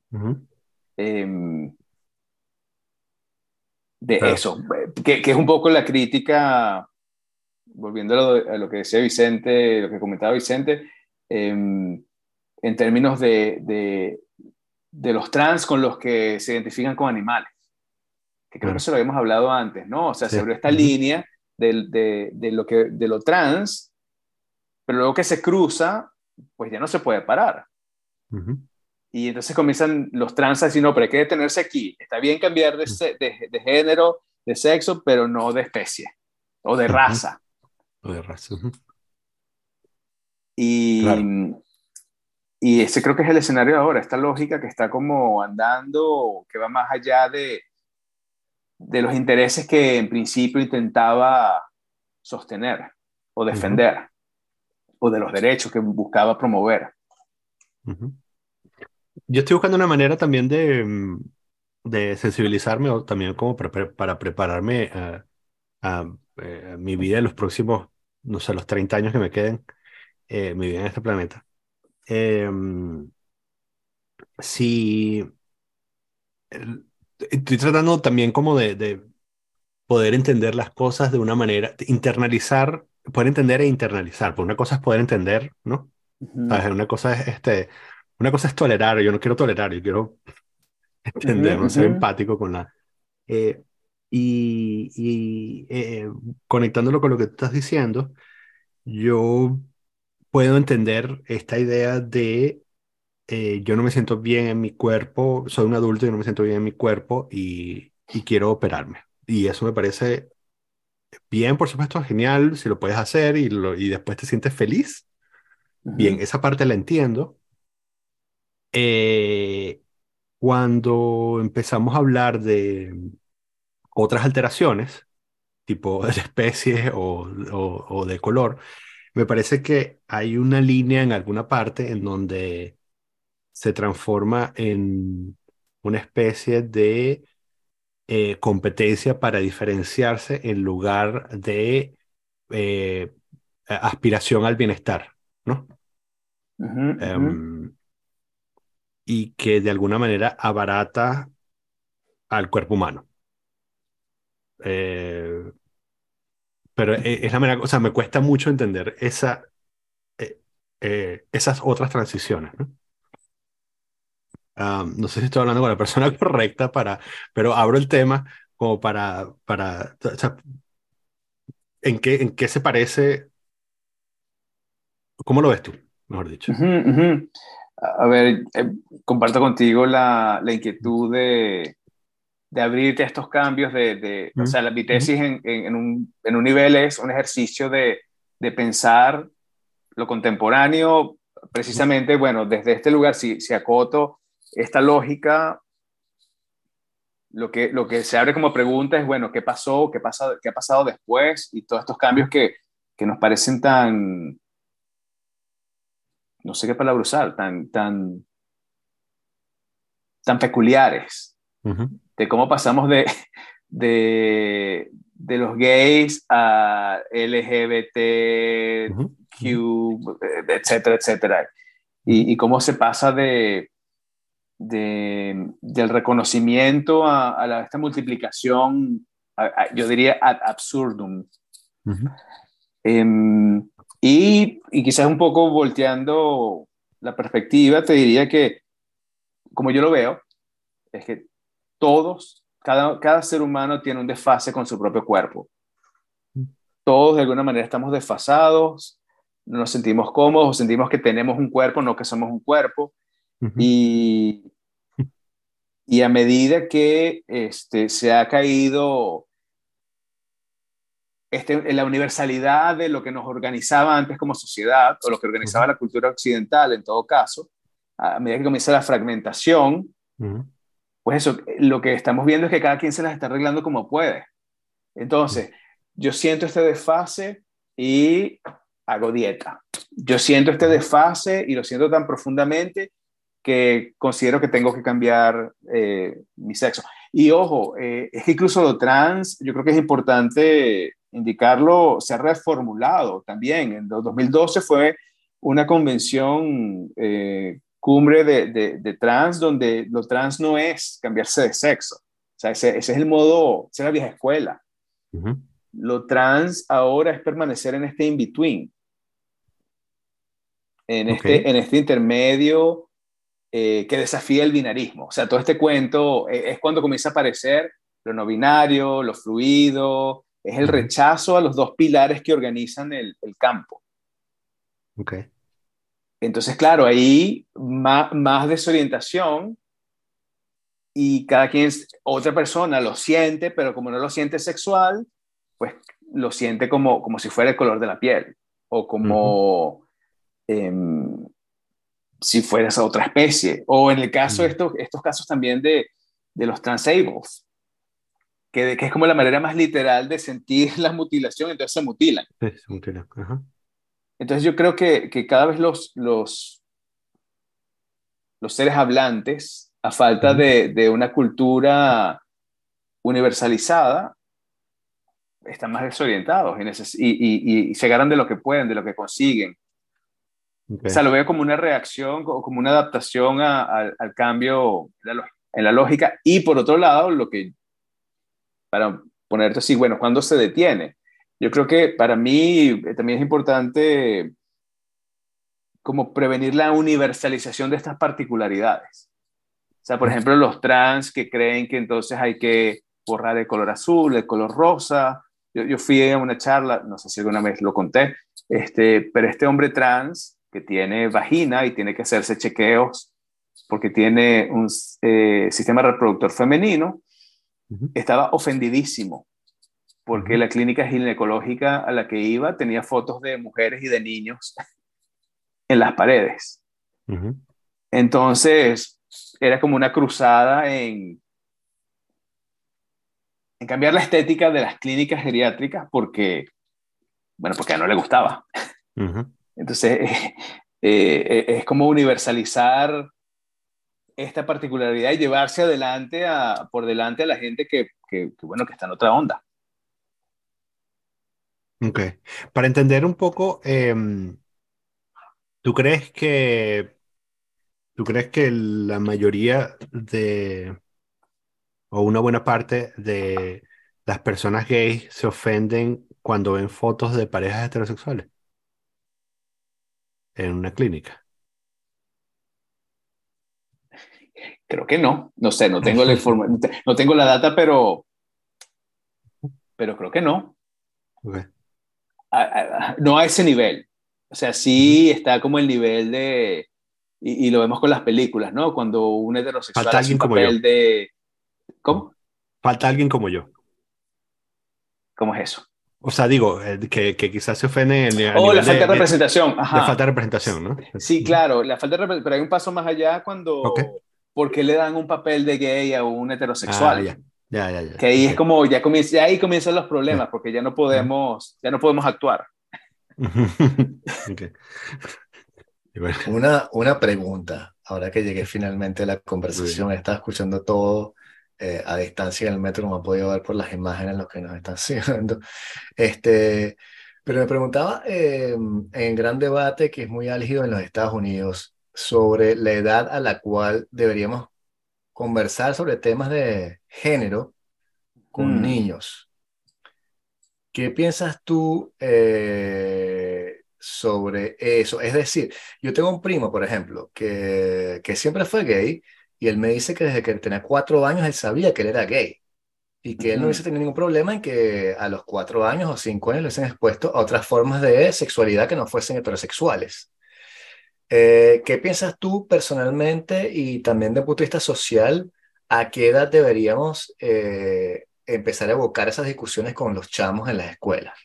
de eso, que, que, es un poco la crítica, volviendo a lo, que decía Vicente, lo que comentaba Vicente, em, en términos de, de, de, los trans con los que se identifican con animales, que creo que eso lo habíamos hablado antes, ¿no? O sea, se abrió esta línea de, de, lo que, de lo trans, pero luego que se cruza, pues ya no se puede parar. Y entonces comienzan los trans a decir, no, pero hay que detenerse aquí. Está bien cambiar de, de, de género, de sexo, pero no de especie o de raza. O de raza. Y, y ese creo que es el escenario de ahora, esta lógica que está como andando, que va más allá de, de los intereses que en principio intentaba sostener o defender, o de los derechos que buscaba promover. Yo estoy buscando una manera también de, mm, de sensibilizarme o también como para, prepararme a, eh, mi vida en los próximos, no sé, los 30 años que me queden, eh, mi vida en este planeta. Em, si estoy tratando también como de, de, poder entender las cosas de una manera, internalizar, poder entender e internalizar, porque una cosa es poder entender, ¿no? Una cosa es este, una cosa es tolerar, yo no quiero tolerar, yo quiero entender, no ser empático con la... Eh, y, y eh, conectándolo con lo que tú estás diciendo, yo puedo entender esta idea de eh, yo no me siento bien en mi cuerpo, soy un adulto y no me siento bien en mi cuerpo y, y quiero operarme. Y eso me parece bien, por supuesto, genial, si lo puedes hacer y, lo, y después te sientes feliz. Bien, esa parte la entiendo. Eh, cuando empezamos a hablar de otras alteraciones, tipo de especie o, o, o de color, me parece que hay una línea en alguna parte en donde se transforma en una especie de eh, competencia para diferenciarse en lugar de eh, aspiración al bienestar, ¿no? Em, y que de alguna manera abarata al cuerpo humano. Eh, pero es la manera, o sea, me cuesta mucho entender esa, esas otras transiciones, ¿no? no sé si estoy hablando con la persona correcta para, pero abro el tema como para, para, ¿en qué, en qué se parece? ¿Cómo lo ves tú, mejor dicho? A ver, eh, comparto contigo la, la inquietud de, de, abrirte a estos cambios de, de o sea, la, mi tesis en, en, un, en, un, nivel es un ejercicio de, de pensar lo contemporáneo, precisamente, bueno, desde este lugar, si, si acoto esta lógica, lo que, lo que se abre como pregunta es, bueno, ¿qué pasó? ¿Qué, pasa, qué ha pasado después? Y todos estos cambios que, que nos parecen tan, no sé qué palabra usar, tan, tan, tan peculiares, de cómo pasamos de, de, de, los gays a LGBT, Q, etcétera, etcétera. Y, y, cómo se pasa de, de, del reconocimiento a, a esta multiplicación, yo diría ad absurdum. Y, y, quizás un poco volteando la perspectiva, te diría que, como yo lo veo, es que todos, cada, cada ser humano tiene un desfase con su propio cuerpo. Todos de alguna manera estamos desfasados, no nos sentimos cómodos, sentimos que tenemos un cuerpo, no que somos un cuerpo y, y a medida que este, se ha caído este, la universalidad de lo que nos organizaba antes como sociedad, o lo que organizaba la cultura occidental en todo caso, a medida que comienza la fragmentación, pues eso, lo que estamos viendo es que cada quien se las está arreglando como puede. Entonces, yo siento este desfase y hago dieta. Yo siento este desfase y lo siento tan profundamente que considero que tengo que cambiar eh, mi sexo. Y ojo, eh, es que incluso lo trans, yo creo que es importante indicarlo, se ha reformulado también. En 2012 fue una convención eh, cumbre de, de, trans donde lo trans no es cambiarse de sexo. O sea, ese, ese es el modo, esa es la vieja escuela. Lo trans ahora es permanecer en este in-between, en, este, en este intermedio eh, que desafía el binarismo. O sea, todo este cuento eh, es cuando comienza a aparecer lo no binario, lo fluido, es el rechazo a los dos pilares que organizan el, campo. Okay. Entonces, claro, ahí más, más, desorientación y cada quien, otra persona lo siente, pero como no lo siente sexual, pues lo siente como, como si fuera el color de la piel o como si fueras a otra especie. O en el caso de estos, estos casos también de, de los transables, que, que, es como la manera más literal de sentir la mutilación, entonces se mutilan. Sí, se mutilan. Entonces yo creo que, que, cada vez los, los, los seres hablantes, a falta de, de, una cultura universalizada, están más desorientados y, y, y, se agarran de lo que pueden, de lo que consiguen. O sea, lo veo como una reacción, como una adaptación al cambio en la lógica. Y por otro lado, lo que, para ponerte así, bueno, ¿cuándo se detiene? Yo creo que para mí eh, también es importante como prevenir la universalización de estas particularidades. O sea, por ejemplo, los trans que creen que entonces hay que borrar el color azul, el color rosa. Yo, yo fui a una charla, no sé si alguna vez lo conté, Este, pero este hombre trans que tiene vagina y tiene que hacerse chequeos porque tiene un eh, sistema reproductor femenino, estaba ofendidísimo porque la clínica ginecológica a la que iba tenía fotos de mujeres y de niños en las paredes. Entonces, era como una cruzada en, en cambiar la estética de las clínicas geriátricas porque, bueno, porque a no le gustaba. Entonces, eh, eh, es como universalizar esta particularidad y llevarse adelante a, por delante a la gente que, que, bueno, que está en otra onda. Ok. Para entender un poco, em, ¿tú crees que tú crees que la mayoría de o una buena parte de las personas gays se ofenden cuando ven fotos de parejas heterosexuales en una clínica? Creo que no, no sé, no tengo la información, no tengo la data, pero, pero creo que no. no a ese nivel. O sea, sí está como el nivel de, y, lo vemos con las películas, ¿no? Cuando un heterosexual Falta alguien como yo. de... ¿Cómo? Falta alguien como yo. ¿Cómo es eso? O sea, digo, eh, que, que quizás se ofenden en oh, la falta de, representación. La falta de representación, ¿no? Sí, claro, la falta de representación, pero hay un paso más allá cuando ¿por qué le dan un papel de gay a un heterosexual? Ah, ya. Ya, ya, Que ahí es como, ya, comienza, ahí comienzan los problemas, porque ya no podemos, ya no podemos actuar. una, una pregunta, ahora que llegué finalmente a la conversación, estaba escuchando todo eh, a distancia en el metro, no he podido ver por las imágenes lo que nos están haciendo. Este, pero me preguntaba, eh, en gran debate que es muy álgido en los Estados Unidos, sobre la edad a la cual deberíamos conversar sobre temas de género con mm. niños. ¿Qué piensas tú eh, sobre eso? Es decir, yo tengo un primo, por ejemplo, que, que siempre fue gay y él me dice que desde que tenía cuatro años él sabía que él era gay y que él no hubiese tenido ningún problema en que a los cuatro años o cinco años le hubiesen expuesto a otras formas de sexualidad que no fuesen heterosexuales. Eh, ¿qué piensas tú personalmente y también de punto de vista social? ¿A qué edad deberíamos eh, empezar a evocar esas discusiones con los chamos en las escuelas?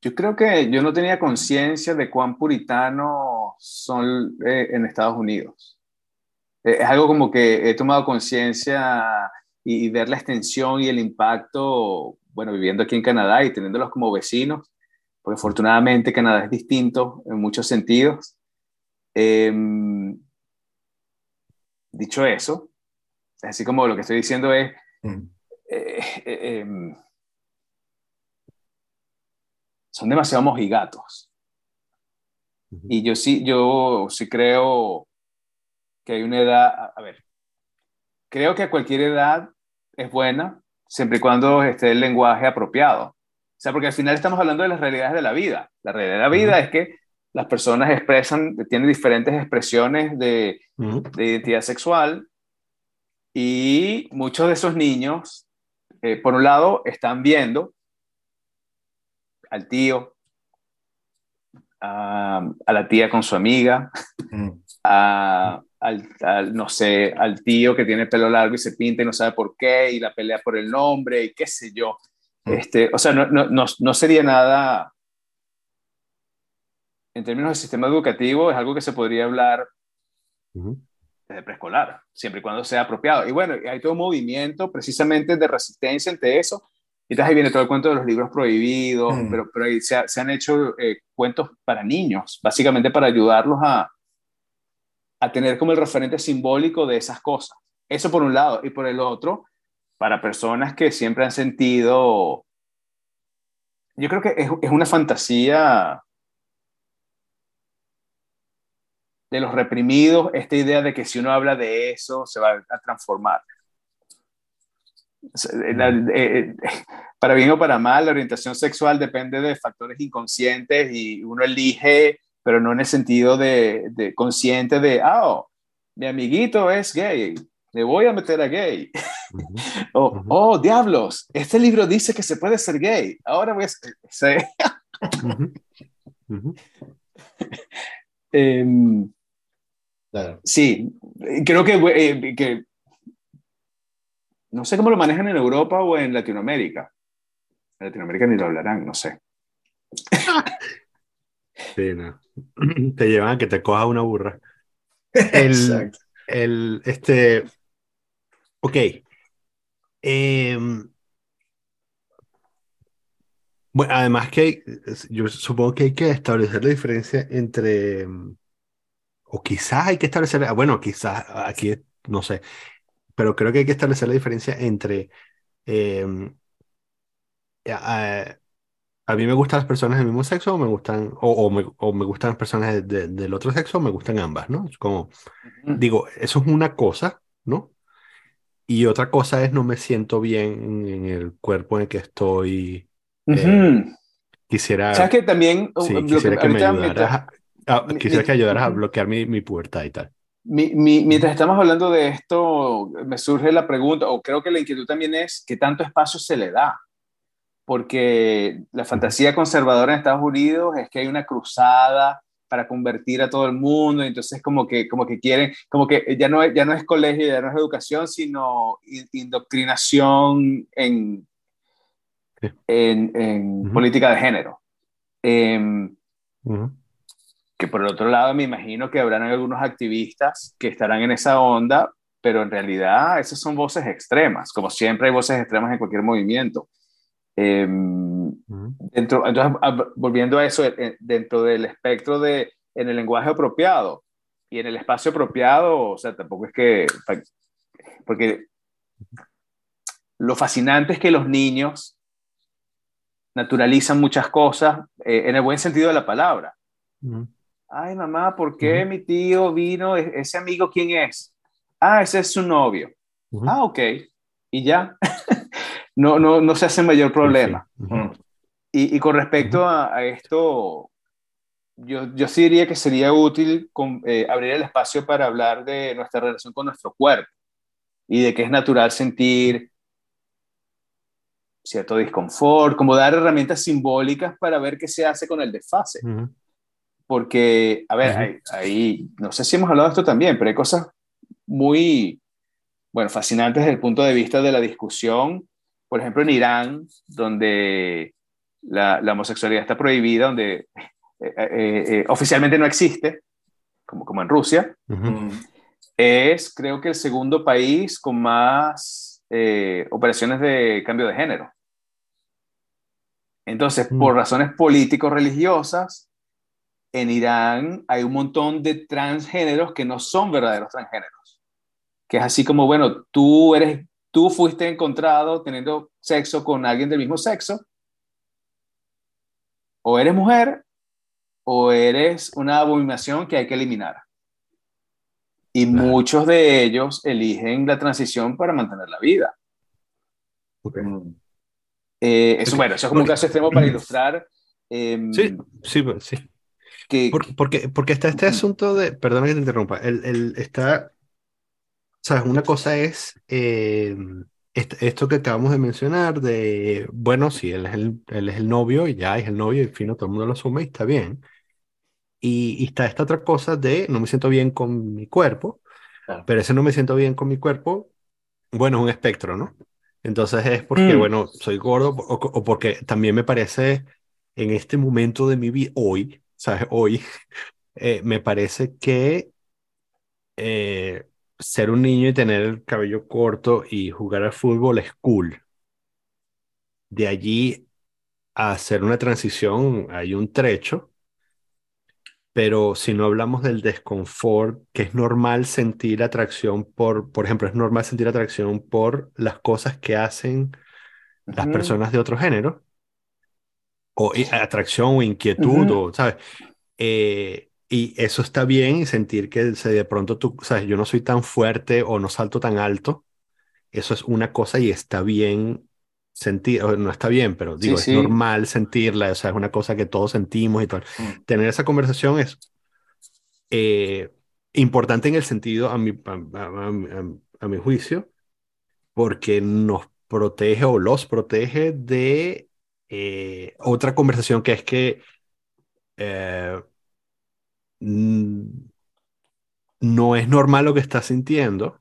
Yo creo que yo no tenía conciencia de cuán puritanos son eh, en Estados Unidos. es algo como que he tomado conciencia y, y, ver la extensión y el impacto, bueno, viviendo aquí en Canadá y teniéndolos como vecinos, porque afortunadamente Canadá es distinto en muchos sentidos. Em, dicho eso, así como lo que estoy diciendo es, mm. eh, eh, em, son demasiado mojigatos. Y yo sí, yo sí creo que hay una edad, a ver, creo que a cualquier edad es buena, siempre y cuando esté el lenguaje apropiado. O sea, porque al final estamos hablando de las realidades de la vida. La realidad de la vida es que las personas expresan, tienen diferentes expresiones de, identidad sexual y muchos de esos niños, eh, por un lado, están viendo al tío, a, la tía con su amiga, al, no sé, al tío que tiene pelo largo y se pinta y no sabe por qué, y la pelea por el nombre, y qué sé yo. Este, o sea, no, no, no, sería nada, en términos de sistema educativo, es algo que se podría hablar desde preescolar, siempre y cuando sea apropiado. Y bueno, hay todo un movimiento precisamente de resistencia ante eso. Y entonces ahí viene todo el cuento de los libros prohibidos, mm. pero, pero ahí se, se han hecho eh, cuentos para niños, básicamente para ayudarlos a, a tener como el referente simbólico de esas cosas. Eso por un lado. Y por el otro, para personas que siempre han sentido, yo creo que es, una fantasía de los reprimidos, esta idea de que si uno habla de eso, se va a transformar. Eh, eh, para bien o para mal, la orientación sexual depende de factores inconscientes y uno elige, pero no en el sentido de, de consciente de, ah, oh, mi amiguito es gay, me voy a meter a gay. oh, oh, diablos, este libro dice que se puede ser gay. Ahora voy a ser... Em, sí, creo que, eh, que, no sé cómo lo manejan en Europa o en Latinoamérica. En Latinoamérica ni lo hablarán, no sé. Sí, no. Te llevan a que te coja una burra. El, el, este, ok. Em, bueno, además que yo supongo que hay que establecer la diferencia entre, em, o quizás hay que establecer, ah, bueno, quizás aquí no sé, pero creo que hay que establecer la diferencia entre em, a mí me gustan las personas del mismo sexo o me gustan, o, me, o me, gustan las personas del otro sexo o me gustan ambas, ¿no? Es como, digo, eso es una cosa, ¿no? Y otra cosa es no me siento bien en el cuerpo en el que estoy. Eh, quisiera. ¿Sabes que también. Sí, quisiera que, me ayudaras, a, quisiera que ayudaras a bloquear mi, mi pubertad y tal. Mi, mientras estamos hablando de esto, me surge la pregunta, o creo que la inquietud también es, ¿qué tanto espacio se le da? porque la fantasía conservadora en Estados Unidos es que hay una cruzada para convertir a todo el mundo, entonces como que, como que quieren, como que ya no, ya no es colegio, ya no es educación, sino indoctrinación en, en, política de género. Em, que por el otro lado me imagino que habrán algunos activistas que estarán en esa onda, pero en realidad esas son voces extremas, como siempre hay voces extremas en cualquier movimiento. Em, dentro, entonces, volviendo a eso, eh, dentro del espectro de, en el lenguaje apropiado y en el espacio apropiado, o sea, tampoco es que, porque lo fascinante es que los niños naturalizan muchas cosas eh, en el buen sentido de la palabra. Ay, mamá, ¿por qué mi tío vino? ¿E-, ¿Ese amigo quién es? Ah, ese es su novio. Ah, ok. Y ya. no, no, no se hace mayor problema. Y, y, con respecto a, esto, yo, yo, sí diría que sería útil eh, abrir el espacio para hablar de nuestra relación con nuestro cuerpo y de que es natural sentir cierto disconfort, como dar herramientas simbólicas para ver qué se hace con el desfase. Porque, a ver, ahí, no sé si hemos hablado de esto también, pero hay cosas muy, bueno, fascinantes desde el punto de vista de la discusión por ejemplo, en Irán, donde la, homosexualidad está prohibida, donde eh, eh, eh, oficialmente no existe, como, como en Rusia, es creo que el segundo país con más operaciones de cambio de género. Entonces, por mm. razones político-religiosas, en Irán hay un montón de transgéneros que no son verdaderos transgéneros. Que es así como, bueno, tú eres tú fuiste encontrado teniendo sexo con alguien del mismo sexo, o eres mujer o eres una abominación que hay que eliminar. Y muchos de ellos eligen la transición para mantener la vida. Eh, eso, bueno, eso es como un caso extremo para ilustrar. Em, sí, sí, sí. Que, porque, porque está este asunto de, perdón que te interrumpa, el, el, está ¿Sabes? Una cosa es eh, esto que acabamos de mencionar de, bueno, sí, él es el, él es el novio y ya es el novio y fin, todo el mundo lo asume y está bien. Y, está esta otra cosa de no me siento bien con mi cuerpo, pero ese no me siento bien con mi cuerpo, bueno, es un espectro, ¿no? Entonces es porque, mm. bueno, soy gordo o, porque también me parece en este momento de mi vida, hoy, ¿sabes? Hoy, eh, me parece que eh, ser un niño y tener el cabello corto y jugar al fútbol es cool. De allí a hacer una transición hay un trecho, pero si no hablamos del desconfort, que es normal sentir atracción por, por ejemplo, es normal sentir atracción por las cosas que hacen las personas de otro género, o atracción o inquietud, o, ¿sabes? Eh, y eso está bien y sentir que de pronto tú, sabes, yo no soy tan fuerte o no salto tan alto. Eso es una cosa y está bien sentir, no está bien, pero digo, es normal sentirla, o sea, es una cosa que todos sentimos y todo. Mm. Tener esa conversación es eh, importante en el sentido, a mi, a mi juicio, porque nos protege o los protege de eh, otra conversación que es que eh, no es normal lo que estás sintiendo.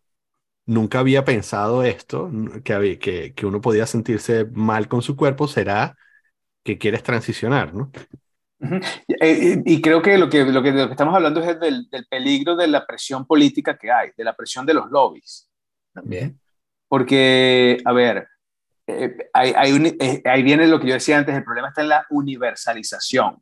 Nunca había pensado esto, que, que, que uno podía sentirse mal con su cuerpo, será que quieres transicionar, ¿no? Eh, y, creo que lo, que lo que, lo que estamos hablando es del, del, peligro de la presión política que hay, de la presión de los lobbies. También. Porque, a ver, eh, hay, hay eh, ahí viene lo que yo decía antes, el problema está en la universalización.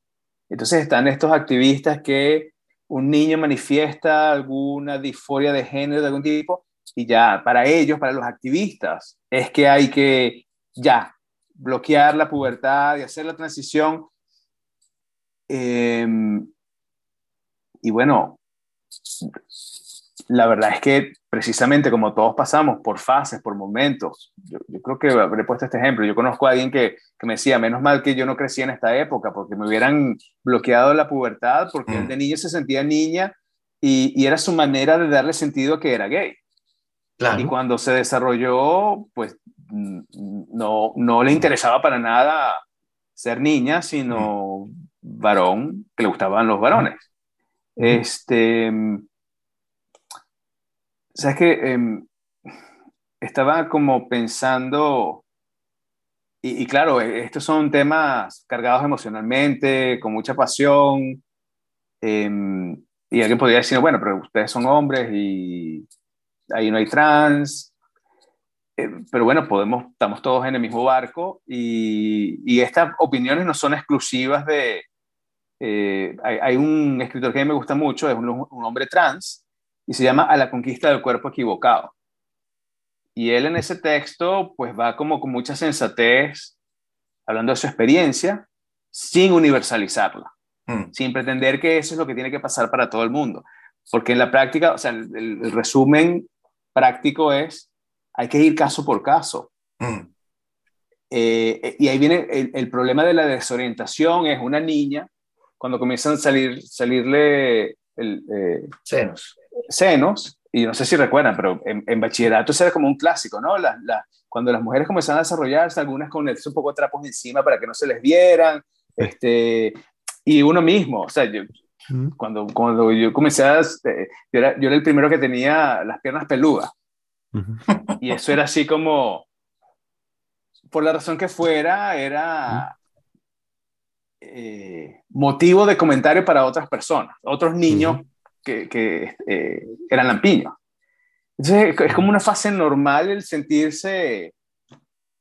Entonces están estos activistas que un niño manifiesta alguna disforia de género de algún tipo y ya, para ellos, para los activistas, es que hay que ya bloquear la pubertad y hacer la transición. Em, y bueno, la verdad es que precisamente como todos pasamos por fases, por momentos, yo, creo que habré puesto este ejemplo, yo conozco a alguien que, que, me decía, menos mal que yo no crecí en esta época, porque me hubieran bloqueado la pubertad, porque él mm. de niño se sentía niña y, y, era su manera de darle sentido a que era gay. Claro. Y cuando se desarrolló, pues no, no le interesaba para nada ser niña, sino mm. varón, que le gustaban los varones. Mm. Este Sabes que em, estaba como pensando, y, claro, e, estos son temas cargados emocionalmente, con mucha pasión, em, y alguien podría decir, bueno, pero ustedes son hombres y ahí no hay trans, eh, pero bueno, podemos, estamos todos en el mismo barco y, y estas opiniones no son exclusivas de... Eh, hay, un escritor que me gusta mucho, es un, un hombre trans, y se llama A la conquista del cuerpo equivocado. Y él en ese texto pues va como con mucha sensatez, hablando de su experiencia, sin universalizarla, mm. sin pretender que eso es lo que tiene que pasar para todo el mundo. Porque en la práctica, o sea, el, resumen práctico es, hay que ir caso por caso. Mm. Eh, y ahí viene el, problema de la desorientación, es una niña, cuando comienzan a salir, salirle el, eh, senos senos, y no sé si recuerdan, pero en, bachillerato eso era como un clásico, ¿no? La, cuando las mujeres comenzaban a desarrollarse, algunas con un poco de trapos encima para que no se les vieran, este, y uno mismo, o sea, yo, cuando, cuando yo comencé a, este, yo, era, yo era el primero que tenía las piernas peludas, y eso era así como, por la razón que fuera, era... Eh, motivo de comentario para otras personas, otros niños que, eh, eran lampiños. Entonces es como una fase normal el sentirse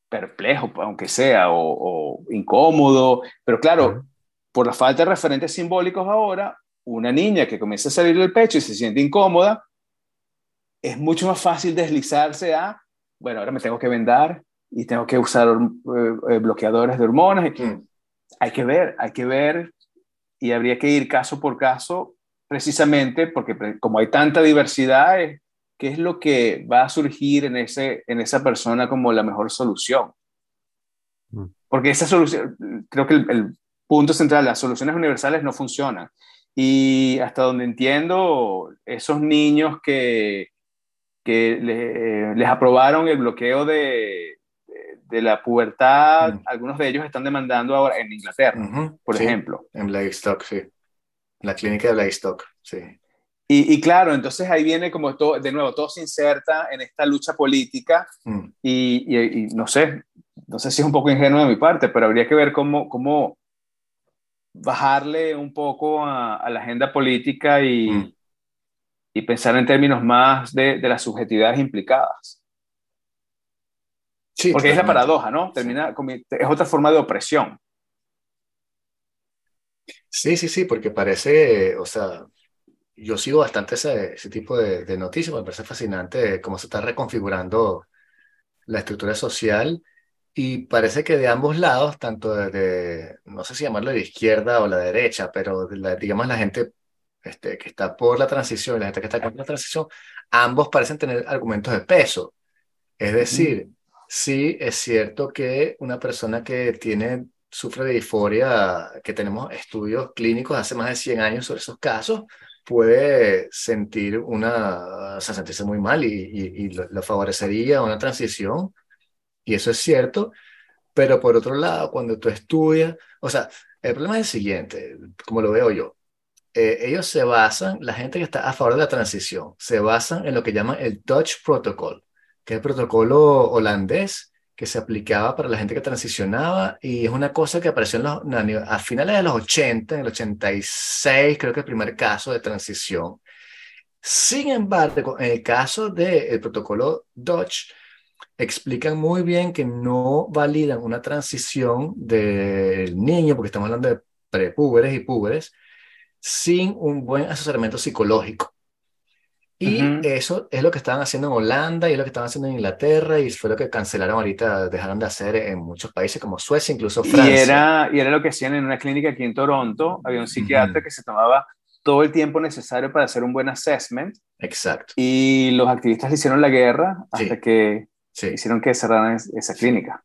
perplejo, aunque sea, o, incómodo, pero claro, por la falta de referentes simbólicos ahora, una niña que comienza a salir del pecho y se siente incómoda, es mucho más fácil deslizarse a, bueno, ahora me tengo que vendar y tengo que usar eh, bloqueadores de hormonas. Hay que ver, hay que ver y habría que ir caso por caso precisamente porque como hay tanta diversidad, ¿qué es lo que va a surgir en, ese, en esa persona como la mejor solución? Mm. Porque esa solución, creo que el, punto central, las soluciones universales no funcionan. Y hasta donde entiendo, esos niños que, que les aprobaron el bloqueo de, de, la pubertad, mm. algunos de ellos están demandando ahora en Inglaterra, por ejemplo. En Blackstock, sí. La clínica de Blackstock, sí. Y, y, claro, entonces ahí viene como todo, de nuevo, todo se inserta en esta lucha política mm. y, y, no sé, no sé si es un poco ingenuo de mi parte, pero habría que ver cómo, cómo bajarle un poco a, la agenda política y, mm. y, pensar en términos más de, de las subjetividades implicadas. Sí, Porque es la paradoja, ¿no? Termina, es otra forma de opresión. Sí, sí, sí, porque parece, o sea, yo sigo bastante ese, ese tipo de, de, noticias, me parece fascinante cómo se está reconfigurando la estructura social y parece que de ambos lados, tanto de, no sé si llamarlo de izquierda o la derecha, pero digamos la gente este, que está por la transición y la gente que está contra la transición, ambos parecen tener argumentos de peso. Es decir, sí es cierto que una persona que tiene sufre de disforia, que tenemos estudios clínicos hace más de 100 años sobre esos casos, puede sentir una, o sea, sentirse muy mal y, y, lo, favorecería una transición, y eso es cierto, Pero por otro lado, cuando tú estudias, o sea, el problema es el siguiente, como lo veo yo. Eh, ellos se basan, la gente que está a favor de la transición, se basan en lo que llaman el Dutch Protocol, que es el protocolo holandés que se aplicaba para la gente que transicionaba y es una cosa que apareció en los, a finales de los 80, en el 86, creo que el primer caso de transición. Sin embargo, en el caso del protocolo Dutch, explican muy bien que no validan una transición del niño, porque estamos hablando de prepúberes y púberes, sin un buen asesoramiento psicológico. Y eso es lo que estaban haciendo en Holanda y es lo que estaban haciendo en Inglaterra y fue lo que cancelaron ahorita, dejaron de hacer en muchos países como Suecia, incluso Francia. Y era, y era lo que hacían en una clínica aquí en Toronto. Había un psiquiatra que se tomaba todo el tiempo necesario para hacer un buen assessment. Exacto. Y los activistas le hicieron la guerra hasta que hicieron que cerraran esa clínica.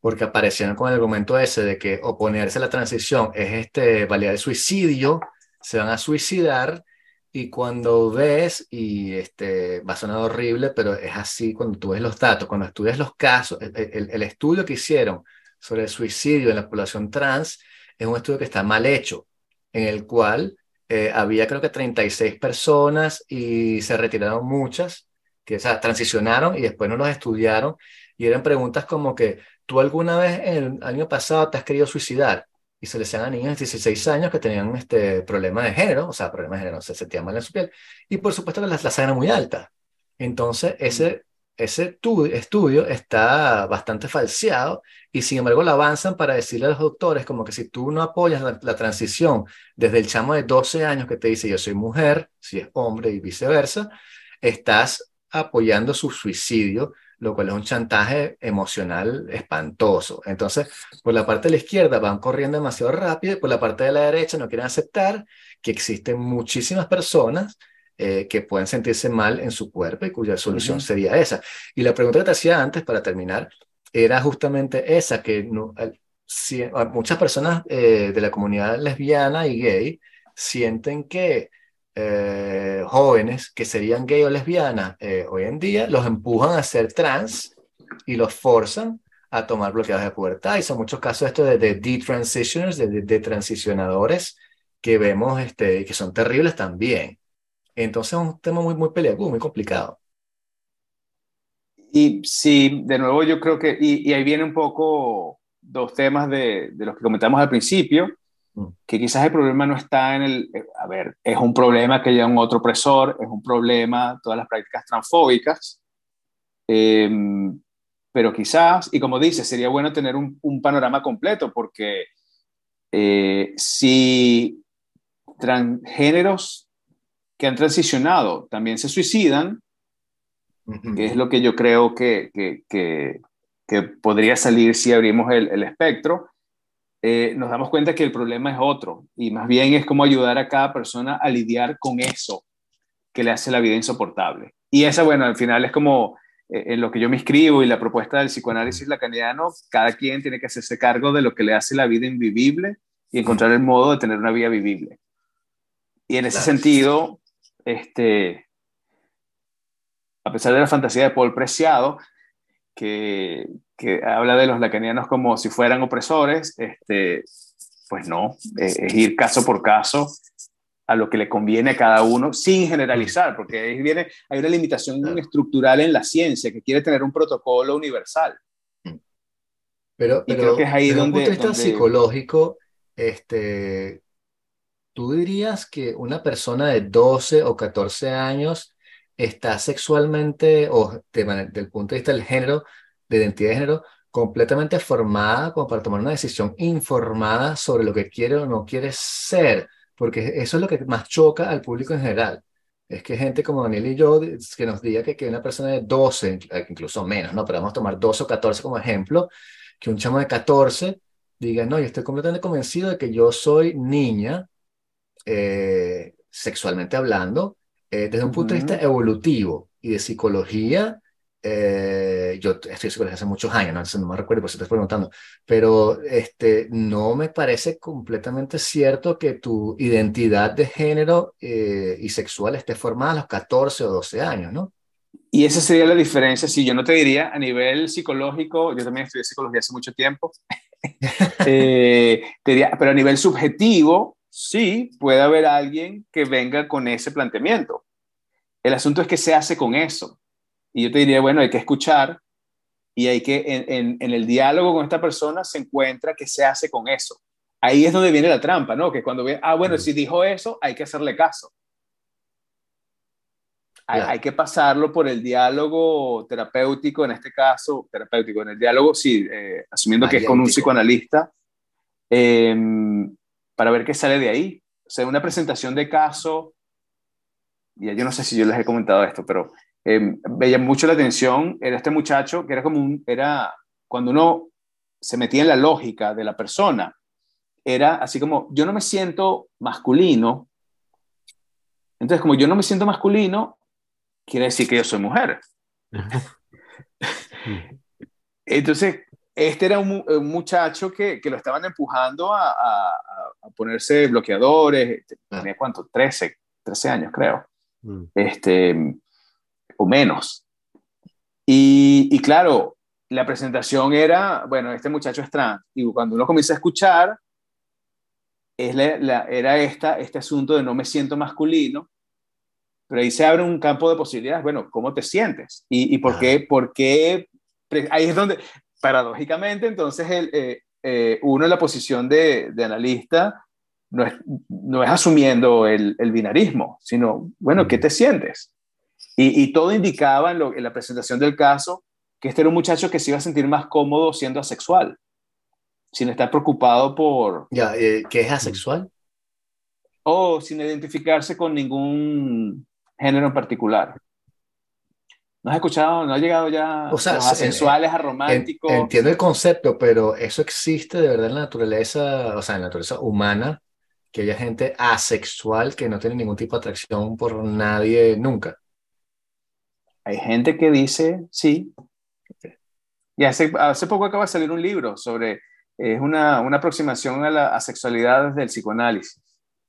Porque aparecieron con el argumento ese de que oponerse a la transición es este, validar el suicidio, se van a suicidar y cuando ves, y este, va a sonar horrible, pero es así cuando tú ves los datos, cuando estudias los casos, el, estudio que hicieron sobre el suicidio en la población trans es un estudio que está mal hecho, en el cual eh, había creo que 36 personas y se retiraron muchas, que o transicionaron y después no los estudiaron, y eran preguntas como que, ¿tú alguna vez en el año pasado te has querido suicidar? Y se les a niños de 16 años que tenían este problema de género, o sea, problema de género, se sentían mal en su piel, y por supuesto que la, la sangre muy alta. Entonces, ese, ese estudio está bastante falseado y sin embargo lo avanzan para decirle a los doctores como que si tú no apoyas la, la, transición desde el chamo de 12 años que te dice yo soy mujer, si es hombre y viceversa, estás apoyando su suicidio lo cual es un chantaje emocional espantoso. Entonces, por la parte de la izquierda van corriendo demasiado rápido y por la parte de la derecha no quieren aceptar que existen muchísimas personas eh, que pueden sentirse mal en su cuerpo y cuya solución sería esa. Y la pregunta que te hacía antes, para terminar, era justamente esa, que si, muchas personas eh, de la comunidad lesbiana y gay sienten que eh, jóvenes que serían gay o lesbianas eh, hoy en día, los empujan a ser trans y los forzan a tomar bloqueados de pubertad. Y son muchos casos esto de, de de-transitioners, de, transicionadores que vemos este, que son terribles también. Entonces es un tema muy, muy peleagudo, muy complicado. Y sí, de nuevo yo creo que, y, y ahí viene un poco dos temas de, de los que comentamos al principio, que quizás el problema no está en el, eh, a ver, es un problema que haya un otro opresor, es un problema todas las prácticas transfóbicas, em, pero quizás, y como dice, sería bueno tener un, un panorama completo porque eh, si transgéneros que han transicionado también se suicidan, que es lo que yo creo que, que, que, que podría salir si abrimos el, el espectro, eh, nos damos cuenta que el problema es otro y más bien es cómo ayudar a cada persona a lidiar con eso que le hace la vida insoportable. Y esa, bueno, al final es como eh, en lo que yo me inscribo y la propuesta del psicoanálisis lacaniano, cada quien tiene que hacerse cargo de lo que le hace la vida invivible y encontrar el modo de tener una vida vivible. Y en ese sentido, este, a pesar de la fantasía de Paul Preciado, que, que habla de los lacanianos como si fueran opresores, este, pues no, e, es, ir caso por caso a lo que le conviene a cada uno, sin generalizar, porque ahí viene, hay una limitación estructural en la ciencia que quiere tener un protocolo universal. Pero, pero creo que es ahí desde donde, un punto de vista psicológico, este, ¿tú dirías que una persona de 12 o 14 años está sexualmente, o de, del punto de vista del género, de identidad de género completamente formada como para tomar una decisión informada sobre lo que quiere o no quiere ser, porque eso es lo que más choca al público en general. Es que gente como Daniel y yo, que nos diga que, que una persona de 12, incluso menos, ¿no? Pero vamos a tomar 12 o 14 como ejemplo, que un chamo de 14 diga, no, yo estoy completamente convencido de que yo soy niña, eh, sexualmente hablando, eh, desde un punto de vista evolutivo y de psicología, eh, yo estoy seguro hace muchos años, no, no me recuerdo, por eso te estoy preguntando, pero este, no me parece completamente cierto que tu identidad de género eh, y sexual esté formada a los 14 o 12 años, ¿no? y esa sería la diferencia. Si yo no te diría a nivel psicológico, yo también estudié psicología hace mucho tiempo, eh, pero a nivel subjetivo, sí, puede haber alguien que venga con ese planteamiento. El asunto es que se hace con eso. Y yo te diría, bueno, hay que escuchar y hay que, en, en, el diálogo con esta persona se encuentra que se hace con eso. Ahí es donde viene la trampa, ¿no? Que cuando ve, ah, bueno, si dijo eso, hay que hacerle caso. Hay, que pasarlo por el diálogo terapéutico, en este caso, terapéutico, en el diálogo, sí, eh, asumiendo que es con un psicoanalista, em, para ver qué sale de ahí. O sea, una presentación de caso, y yo no sé si yo les he comentado esto, pero eh, veía mucho la atención, era este muchacho que era como un, era, cuando uno se metía en la lógica de la persona, era así como, yo no me siento masculino, entonces como yo no me siento masculino, quiere decir que yo soy mujer. entonces, este era un, muchacho que, que, lo estaban empujando a, a, a ponerse bloqueadores, tenía cuánto, 13, 13 años creo. Mm. Este, o menos. Y, claro, la presentación era, bueno, este muchacho es trans. Y cuando uno comienza a escuchar, es la, era esta, este asunto de no me siento masculino, pero ahí se abre un campo de posibilidades. Bueno, ¿cómo te sientes? ¿Y, y por, qué, por qué? Ahí es donde, paradójicamente, entonces el, eh, eh, uno en la posición de, de analista no es, no es asumiendo el, el, binarismo, sino, bueno, ¿qué te sientes? Y, todo indicaba en, la presentación del caso que este era un muchacho que se iba a sentir más cómodo siendo asexual, sin estar preocupado por... Ya, eh, ¿Qué es asexual? O sin identificarse con ningún género en particular. ¿No has escuchado, no ha llegado ya o sea, asexuales, a románticos? Entiendo el concepto, pero eso existe de verdad en la naturaleza, o sea, en la naturaleza humana, que haya gente asexual que no tiene ningún tipo de atracción por nadie nunca. Hay gente que dice sí. Y hace, hace poco acaba de salir un libro sobre, es una, una aproximación a la asexualidad desde el psicoanálisis.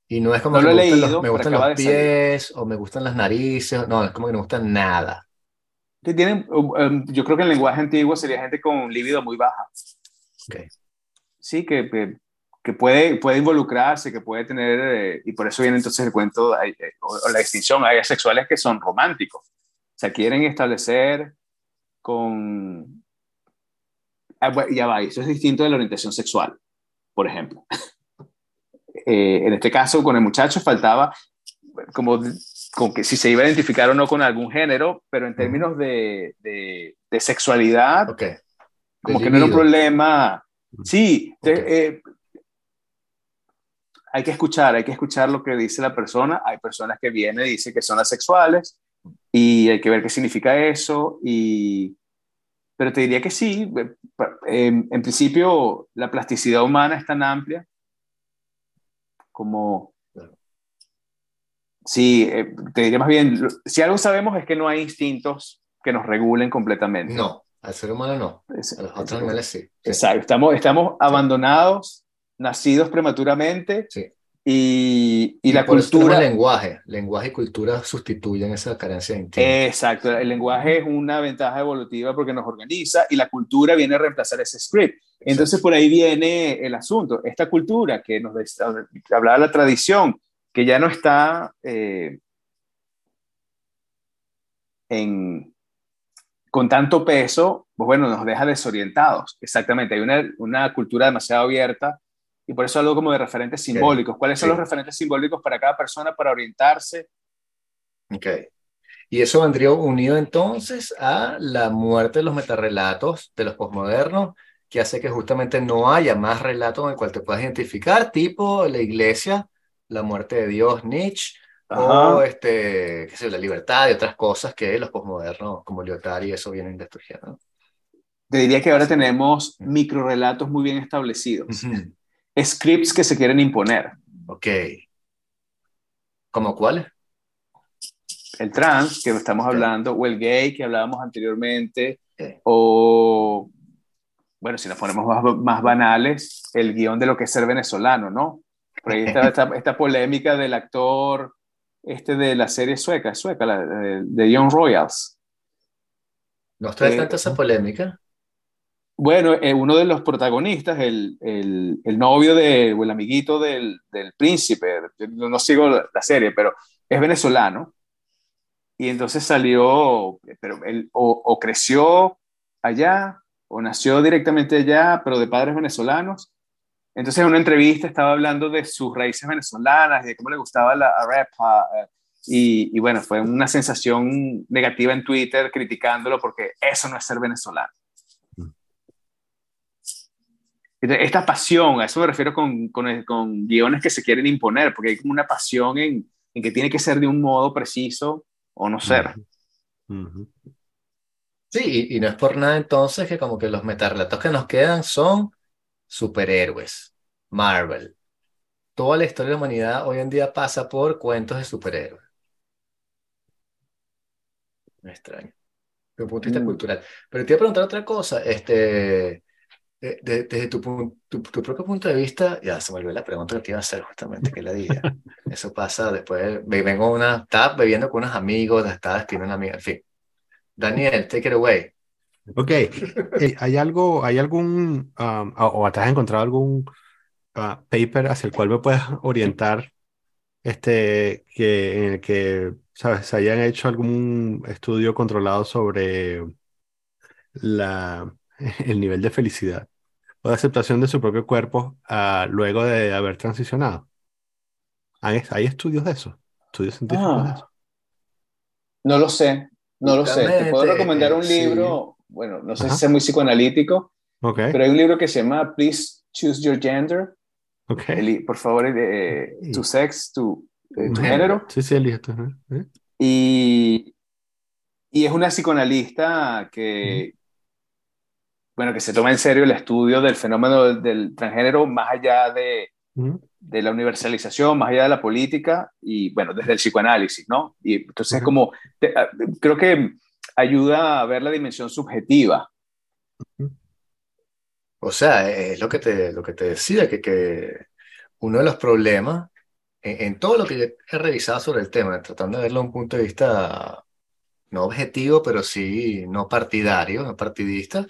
Y no es como que me, gustan los, me gustan los pies o me gustan las narices, no, es como que no me gusta nada. Tienen, um, um, yo creo que en el lenguaje antiguo sería gente con un líbido muy baja. Okay. Sí, que, que, puede, puede involucrarse, que puede tener, eh, y por eso viene entonces el cuento, eh, o, la distinción, hay asexuales que son románticos, sea, quieren establecer con... Ah, ya va, eso es distinto de la orientación sexual, por ejemplo. Eh, en este caso, con el muchacho faltaba como, como que si se iba a identificar o no con algún género, pero en términos de, de, sexualidad, como que no era un problema. Sí, eh, hay que escuchar, hay que escuchar lo que dice la persona. Hay personas que vienen y dicen que son asexuales, y hay que ver qué significa eso. Y, pero te diría que sí, en, principio la plasticidad humana es tan amplia como... Sí, eh, te diría más bien, si algo sabemos es que no hay instintos que nos regulen completamente. No, al ser humano no, a los otros animales sí. Exacto, estamos, estamos abandonados, nacidos prematuramente, sí. Y, y, la cultura. lenguaje. Lenguaje y cultura sustituyen esa carencia de Exacto. El lenguaje es una ventaja evolutiva porque nos organiza y la cultura viene a reemplazar ese script. Entonces, por ahí viene el asunto. Esta cultura que nos hablaba la tradición, que ya no está eh, en, con tanto peso, pues bueno, nos deja desorientados. Exactamente. Hay una, una cultura demasiado abierta y por eso algo como de referentes simbólicos. ¿Cuáles son los referentes simbólicos para cada persona para orientarse? Ok. Y eso vendría unido entonces a la muerte de los metarrelatos de los posmodernos, que hace que justamente no haya más relatos en el cual te puedas identificar, tipo la iglesia, la muerte de Dios, Nietzsche, o este, qué sé, la libertad y otras cosas que los posmodernos como Lyotard y eso vienen destruyendo. Te diría que ahora tenemos microrelatos muy bien establecidos scripts que se quieren imponer. Ok. ¿Como cuáles? El trans, que estamos hablando, o el gay, que hablábamos anteriormente, o, bueno, si nos ponemos más, banales, el guion de lo que es ser venezolano, ¿no? Por ahí está esta, polémica del actor este de la serie sueca, sueca, de, de Young Royals, ¿Nos trae tanta esa polémica? Bueno, uno de los protagonistas, el, el, novio de, o el amiguito del, del príncipe, no, sigo la, serie, pero es venezolano. Y entonces salió, pero él o, creció allá, o nació directamente allá, pero de padres venezolanos. Entonces en una entrevista estaba hablando de sus raíces venezolanas, de cómo le gustaba la rap. Y, y, bueno, fue una sensación negativa en Twitter criticándolo porque eso no es ser venezolano. Esta pasión, a eso me refiero con, con, con, guiones que se quieren imponer, porque hay como una pasión en, en, que tiene que ser de un modo preciso o no ser. Sí, y, no es por nada entonces que como que los metarrelatos que nos quedan son superhéroes, Marvel. Toda la historia de la humanidad hoy en día pasa por cuentos de superhéroes. Me extraño. Desde un punto de vista mm. cultural. Pero te iba a preguntar otra cosa. Este, desde tu, tu, propio punto de vista, ya se me olvidó la pregunta que te iba a hacer justamente, que la diga. Eso pasa después, vengo una, estaba bebiendo con unos amigos, estaba escribiendo una amiga, en fin. Daniel, take it away. Ok, eh, ¿hay algo, hay algún, um, o te has encontrado algún uh, paper hacia el cual me puedas orientar, este, que, en el que, sabes, se hayan hecho algún estudio controlado sobre la, el nivel de felicidad? O de aceptación de su propio cuerpo uh, luego de haber transicionado. ¿Hay, ¿Hay, estudios de eso? ¿Estudios científicos de ah. eso? No lo sé, no lo sé. Te puedo recomendar un libro, bueno, no sé si es muy psicoanalítico, okay. pero hay un libro que se llama Please Choose Your Gender. Okay. por favor, eh, tu sex, tu, eh, tu género. Sí, sí, elige ¿eh? Y, y es una psicoanalista que, bueno, que se toma en serio el estudio del fenómeno del, transgénero más allá de, de, la universalización, más allá de la política y, bueno, desde el psicoanálisis, ¿no? Y entonces, como, ah, creo que ayuda a ver la dimensión subjetiva. O sea, es lo que te, lo que te decía, que, que uno de los problemas en, en, todo lo que he revisado sobre el tema, tratando de verlo desde un punto de vista no objetivo, pero sí no partidario, no partidista,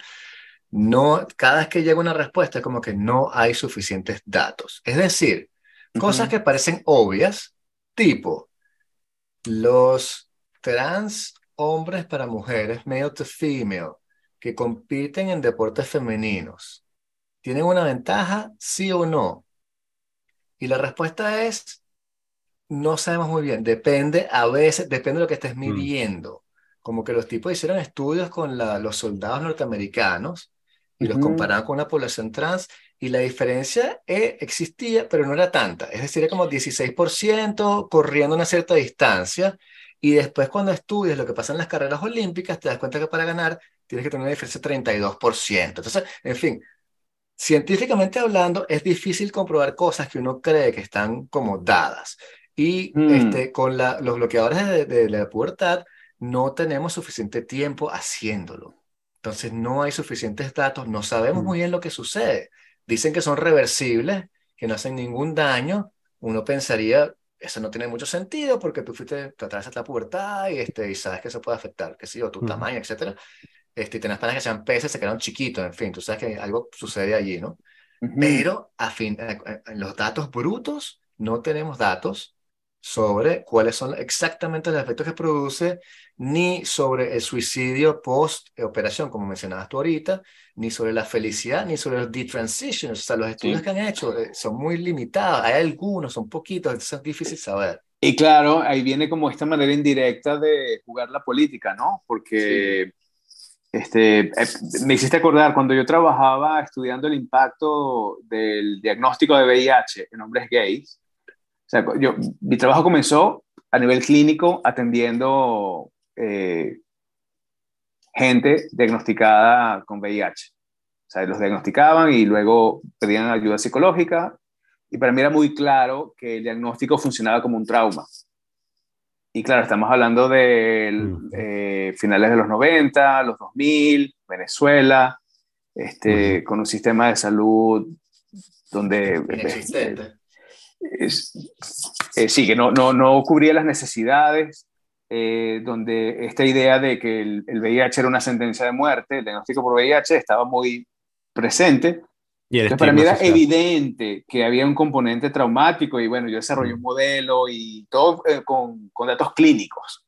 no, cada vez que llega una respuesta es como que no hay suficientes datos. Es decir, cosas que parecen obvias, tipo los trans hombres para mujeres, male to female, que compiten en deportes femeninos, ¿tienen una ventaja, sí o no? Y la respuesta es, no sabemos muy bien, depende, a veces, depende de lo que estés mm. midiendo. Como que los tipos hicieron estudios con los soldados norteamericanos y los comparaban con una población trans y la diferencia eh, existía, pero no era tanta. Es decir, era como 16% corriendo una cierta distancia y después cuando estudias lo que pasa en las carreras olímpicas, te das cuenta que para ganar tienes que tener una diferencia de 32%. Entonces, en fin, científicamente hablando, es difícil comprobar cosas que uno cree que están como dadas. Y mm. este, con la, los bloqueadores de, de la pubertad no tenemos suficiente tiempo haciéndolo. Entonces no hay suficientes datos, no sabemos mm. muy bien lo que sucede. Dicen que son reversibles, que no hacen ningún daño. Uno pensaría, eso no tiene mucho sentido porque tú fuiste, te atravesas la pubertad y, este, y sabes que eso puede afectar, qué sé yo, tu tamaño, etcétera. Este, y tenés panas que sean peces, se quedaron chiquitos, en fin, tú sabes que algo sucede allí, ¿no? Pero a fin, en los datos brutos no tenemos datos sobre cuáles son exactamente los efectos que produce, ni sobre el suicidio post-operación, como mencionabas tú ahorita, ni sobre la felicidad, ni sobre los detransitions. O sea, los estudios que han hecho eh, son muy limitados. Hay algunos, son poquitos, entonces es difícil saber. Y claro, ahí viene como esta manera indirecta de jugar la política, ¿no? Porque este, eh, me hiciste acordar cuando yo trabajaba estudiando el impacto del diagnóstico de VIH en hombres gays sea, yo, mi trabajo comenzó a nivel clínico atendiendo eh, gente diagnosticada con VIH. O sea, los diagnosticaban y luego pedían ayuda psicológica. Y para mí era muy claro que el diagnóstico funcionaba como un trauma. Y claro, estamos hablando de eh, finales de los 90, los 2000, Venezuela, este, con un sistema de salud donde... Inexistente es, eh, sí, que no, no, no cubría las necesidades eh, donde esta idea de que el, VIH era una sentencia de muerte, el diagnóstico por VIH estaba muy presente. Y para mí era evidente que había un componente traumático y bueno, yo desarrollé un modelo y todo eh, con, con datos clínicos.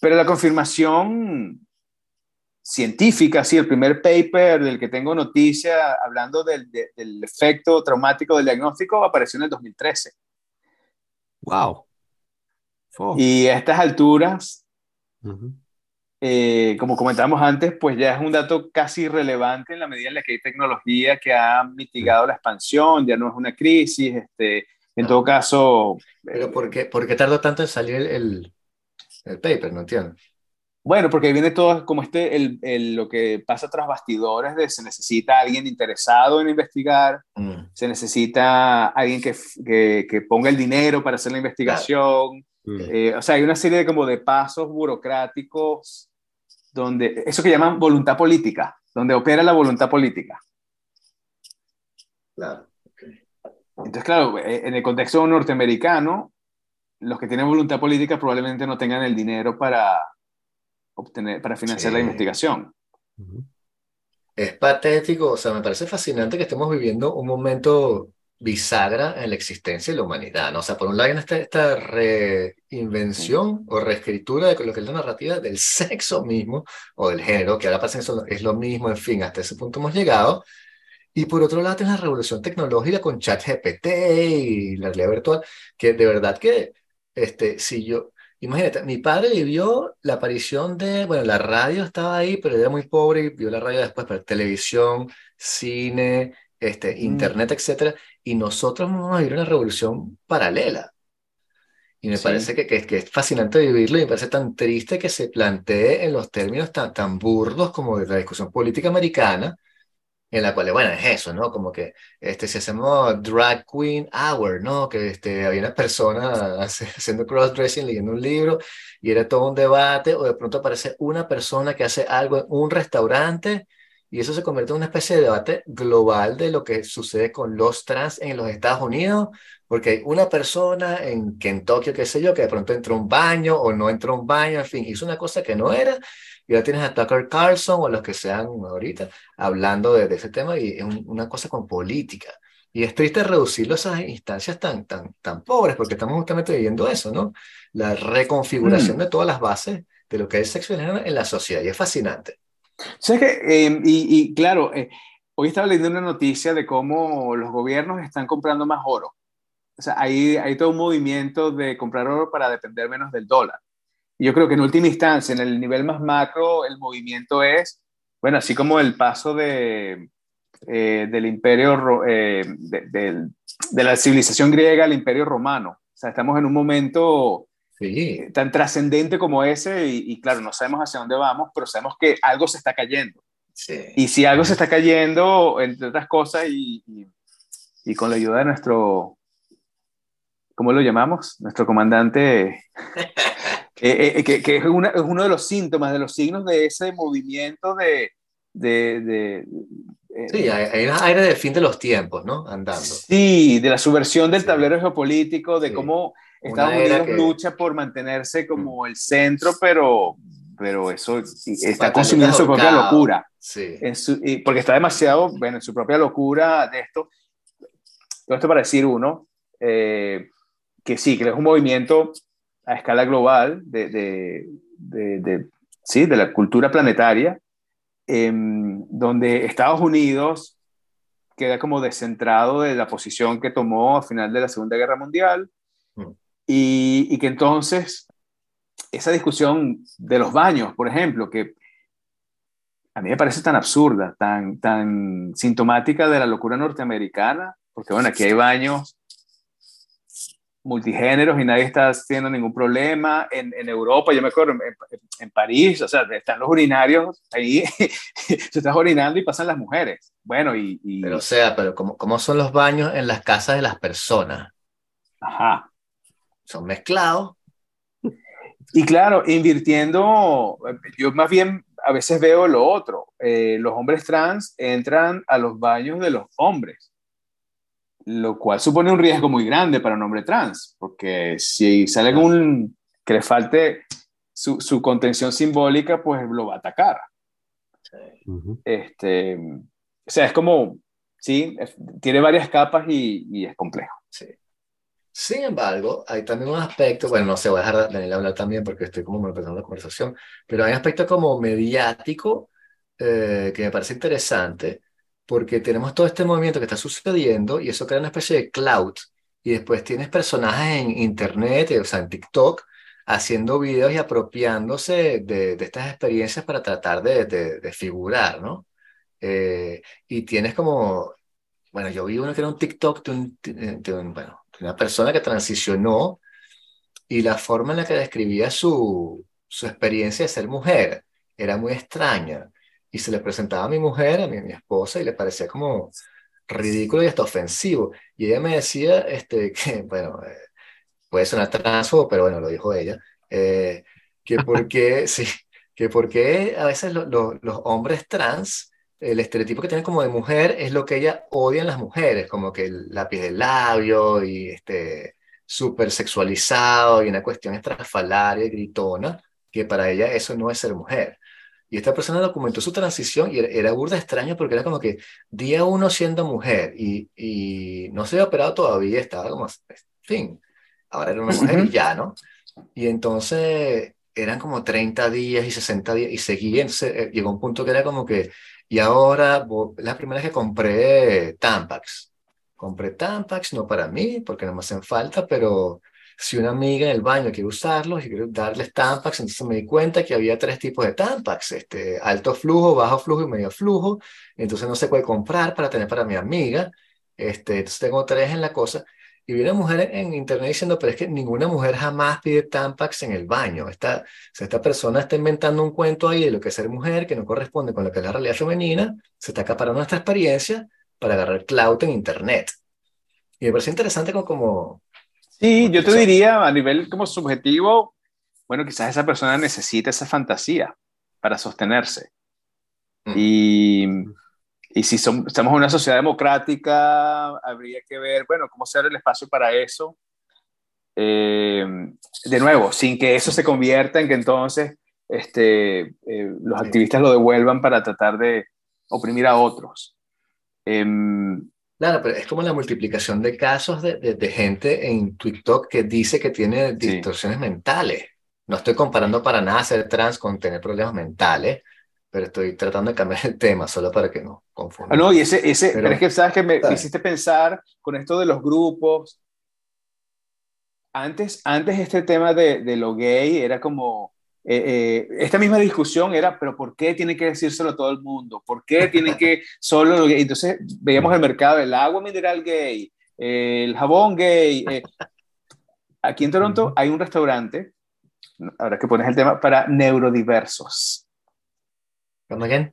Pero la confirmación científica, sí, el primer paper del que tengo noticia hablando del, del efecto traumático del diagnóstico apareció en el 2013. Wow. Y a estas alturas, eh, como comentábamos antes, pues ya es un dato casi irrelevante en la medida en la que hay tecnología que ha mitigado la expansión, ya no es una crisis, este, en todo caso... ¿Pero eh, por qué, por qué tardó tanto en salir el, el paper? No entiendo. Bueno, porque viene todo como este, el, el, lo que pasa tras bastidores de se necesita alguien interesado en investigar, mm. se necesita alguien que, que, que, ponga el dinero para hacer la investigación. Mm. Eh, o sea, hay una serie de como de pasos burocráticos donde, eso que llaman voluntad política, donde opera la voluntad política. Claro. Entonces, claro, eh, en el contexto norteamericano, los que tienen voluntad política probablemente no tengan el dinero para, obtener, para financiar la investigación. Es patético, o sea, me parece fascinante que estemos viviendo un momento bisagra en la existencia de la humanidad, ¿no? O sea, por un lado está esta reinvención o reescritura de lo que es la narrativa del sexo mismo o del género, que ahora pasa eso es lo mismo, en fin, hasta ese punto hemos llegado. Y por otro lado, tienes la revolución tecnológica con ChatGPT y la realidad virtual, que de verdad que, este, si yo, Imagínate, mi padre vivió la aparición de, bueno, la radio estaba ahí, pero era muy pobre y vio la radio después, pero televisión, cine, este, mm. internet, etcétera, y nosotros vamos a vivir una revolución paralela. Y me parece que, que, que, es fascinante vivirlo y me parece tan triste que se plantee en los términos tan, tan burdos como de la discusión política americana, en la cual, bueno, es eso, ¿no? Como que este, si hacemos drag queen hour, ¿no? Que este, había una persona haciendo crossdressing, leyendo un libro, y era todo un debate, o de pronto aparece una persona que hace algo en un restaurante, y eso se convierte en una especie de debate global de lo que sucede con los trans en los Estados Unidos, porque hay una persona en Kentucky, qué sé yo, que de pronto entró a un baño o no entró a un baño, en fin, hizo una cosa que no era, y ya tienes a Tucker Carlson o los que sean ahorita hablando de, ese tema y es una cosa con política. Y es triste reducirlo a esas instancias tan, tan, tan pobres, porque estamos justamente viviendo eso, ¿no? La reconfiguración mm. de todas las bases de lo que es sexo en la sociedad, y es fascinante. ¿Sabes que, em, y, claro, eh, hoy estaba leyendo una noticia de cómo los gobiernos están comprando más oro. O sea, hay, hay todo un movimiento de comprar oro para depender menos del dólar yo creo que en última instancia, en el nivel más macro, el movimiento es, bueno, así como el paso de, eh, del imperio, eh, de, la civilización griega al imperio romano. O sea, estamos en un momento eh, tan trascendente como ese y, claro, no sabemos hacia dónde vamos, pero sabemos que algo se está cayendo. Y si algo se está cayendo, entre otras cosas, y, y con la ayuda de nuestro, ¿cómo lo llamamos? Nuestro comandante Eh, eh, que, que es, es, uno de los síntomas, de los signos de ese movimiento de... de, de eh, sí, hay, un aire del fin de los tiempos, ¿no? Andando. Sí, de la subversión del tablero geopolítico, de cómo Estados Unidos lucha por mantenerse como mm. el centro, pero, pero eso está consumiendo su propia locura. Sí. porque está demasiado, bueno, en su propia locura de esto. Todo esto para decir uno, que sí, que es un movimiento a escala global de, de, de, ¿sí? de la cultura planetaria, em, donde Estados Unidos queda como descentrado de la posición que tomó a final de la Segunda Guerra Mundial mm. y, y, que entonces esa discusión de los baños, por ejemplo, que a mí me parece tan absurda, tan, tan sintomática de la locura norteamericana, porque bueno, aquí hay baños multigéneros y nadie está haciendo ningún problema. En, en Europa, yo me acuerdo, en, en, París, o sea, están los urinarios ahí, se está orinando y pasan las mujeres. Bueno, y... y... Pero o sea, pero ¿cómo, ¿cómo son los baños en las casas de las personas? Ajá. Son mezclados. Y claro, invirtiendo, yo más bien a veces veo lo otro. Eh, los hombres trans entran a los baños de los hombres lo cual supone un riesgo muy grande para un hombre trans, porque si sale algún que le falte su, su, contención simbólica, pues lo va a atacar. este, o sea, es como, sí, tiene varias capas y, y es complejo. Sí. Sin embargo, hay también un aspecto, bueno, no sé, voy a dejar a Daniel hablar también porque estoy como empezando la conversación, pero hay un aspecto como mediático eh, que me parece interesante porque tenemos todo este movimiento que está sucediendo y eso crea una especie de cloud y después tienes personajes en internet, o sea, en TikTok, haciendo videos y apropiándose de, de estas experiencias para tratar de, de, figurar, ¿no? Eh, y tienes como, bueno, yo vi uno que era un TikTok de, un, bueno, una persona que transicionó y la forma en la que describía su, su experiencia de ser mujer era muy extraña. Y se le presentaba a mi mujer, a mi, mi esposa, y le parecía como ridículo y hasta ofensivo. Y ella me decía este, que, bueno, eh, puede sonar transfobo, pero bueno, lo dijo ella, eh, que porque, sí, que porque a veces los hombres trans, el estereotipo que tienen como de mujer es lo que ella odia en las mujeres, como que el lápiz del labio y este súper sexualizado y una cuestión estrafalaria y gritona, que para ella eso no es ser mujer. Y esta persona documentó su transición y era, burda extraño porque era como que día uno siendo mujer y, y no se había operado todavía, estaba como, fin, ahora era una mujer y ya, ¿no? Y entonces eran como 30 días y 60 días y seguía, entonces eh, llegó un punto que era como que, y ahora, la primera vez que compré Tampax, compré Tampax, no para mí, porque no me hacen falta, pero si una amiga en el baño quiere usarlos y quiere darles Tampax, entonces me di cuenta que había tres tipos de Tampax, este, alto flujo, bajo flujo y medio flujo, entonces no se puede comprar para tener para mi amiga, este, entonces tengo tres en la cosa, y vi una mujer en internet diciendo, pero es que ninguna mujer jamás pide Tampax en el baño, esta, esta persona está inventando un cuento ahí de lo que es ser mujer, que no corresponde con lo que es la realidad femenina, se está acaparando nuestra experiencia para agarrar clout en internet. Y me parece interesante como, como Sí, yo te diría a nivel como subjetivo, bueno, quizás esa persona necesita esa fantasía para sostenerse. Mm. Y, y, si estamos en una sociedad democrática, habría que ver, bueno, cómo se abre el espacio para eso. Eh, de nuevo, sin que eso se convierta en que entonces este, eh, los activistas lo devuelvan para tratar de oprimir a otros. Em, Claro, pero es como la multiplicación de casos de, de, gente en TikTok que dice que tiene distorsiones mentales. No estoy comparando para nada ser trans con tener problemas mentales, pero estoy tratando de cambiar el tema solo para que no confundan. Ah, no, y ese, ese pero, es que sabes que me, hiciste pensar con esto de los grupos. Antes, antes este tema de, de lo gay era como, eh, eh, esta misma discusión era, pero ¿por qué tiene que decírselo a todo el mundo? ¿Por qué tiene que solo... Entonces veíamos el mercado del agua mineral gay, el jabón gay. Eh. Aquí en Toronto hay un restaurante, ahora que pones el tema, para neurodiversos. ¿Cómo again?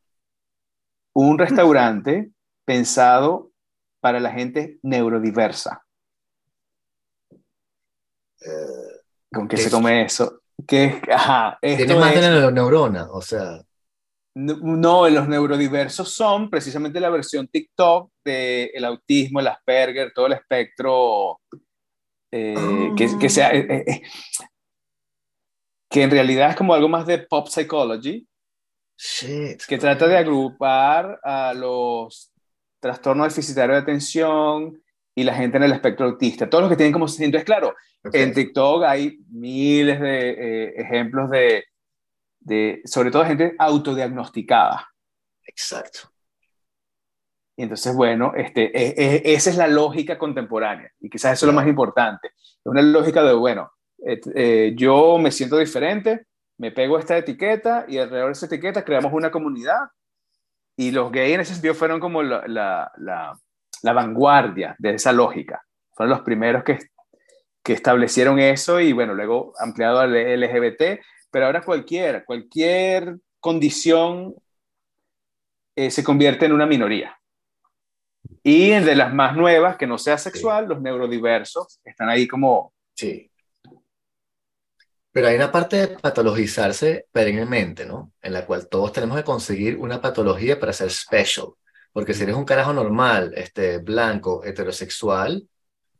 Un restaurante pensado para la gente neurodiversa. ¿Con qué se come eso? Que ajá, Tiene más de la neurona, o sea. No, los neurodiversos son precisamente la versión TikTok del el autismo, el Asperger, todo el espectro eh, que, que, sea, eh, eh, que en realidad es como algo más de pop psychology, que trata de agrupar a los trastornos deficitarios de atención y la gente en el espectro autista, todos los que tienen como... Entonces, claro, en TikTok hay miles de eh, ejemplos de, de, sobre todo, gente autodiagnosticada. Exacto. Y entonces, bueno, este, e, e, esa es la lógica contemporánea y quizás eso es lo más importante. Es una lógica de, bueno, eh, yo me siento diferente, me pego esta etiqueta y alrededor de esa etiqueta creamos una comunidad y los gays en ese sentido fueron como la, la, la, la vanguardia de esa lógica. Fueron los primeros que que establecieron eso y bueno, luego ampliado al LGBT, pero ahora cualquier, cualquier condición eh, se convierte en una minoría. Y de las más nuevas, que no sea sexual, los neurodiversos están ahí como... Sí. Pero hay una parte de patologizarse perennemente, ¿no? En la cual todos tenemos que conseguir una patología para ser special. Porque si eres un carajo normal, este, blanco, heterosexual,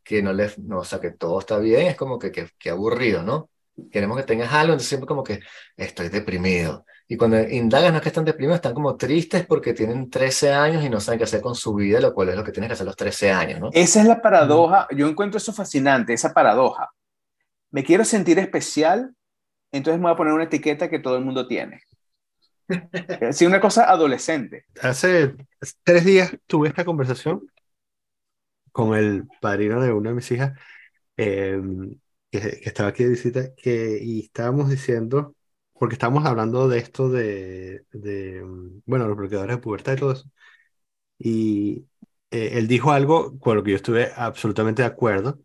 que no le, no, o sea, que todo está bien, es como que, que, aburrido, ¿no? Queremos que tengas algo, entonces siempre como que estoy deprimido. Y cuando indagas no es que están deprimidos, están como tristes porque tienen 13 años y no saben qué hacer con su vida, lo cual es lo que tienes que hacer a los 13 años, ¿no? Esa es la paradoja, yo encuentro eso fascinante, esa paradoja. Me quiero sentir especial, entonces me voy a poner una etiqueta que todo el mundo tiene. Sí, una cosa adolescente. Hace tres días tuve esta conversación con el padrino de una de mis hijas, em, que, estaba aquí de visita, que, y estábamos diciendo, porque estábamos hablando de esto de, de bueno, los bloqueadores de pubertad y todo eso, y eh, él dijo algo con lo que yo estuve absolutamente de acuerdo,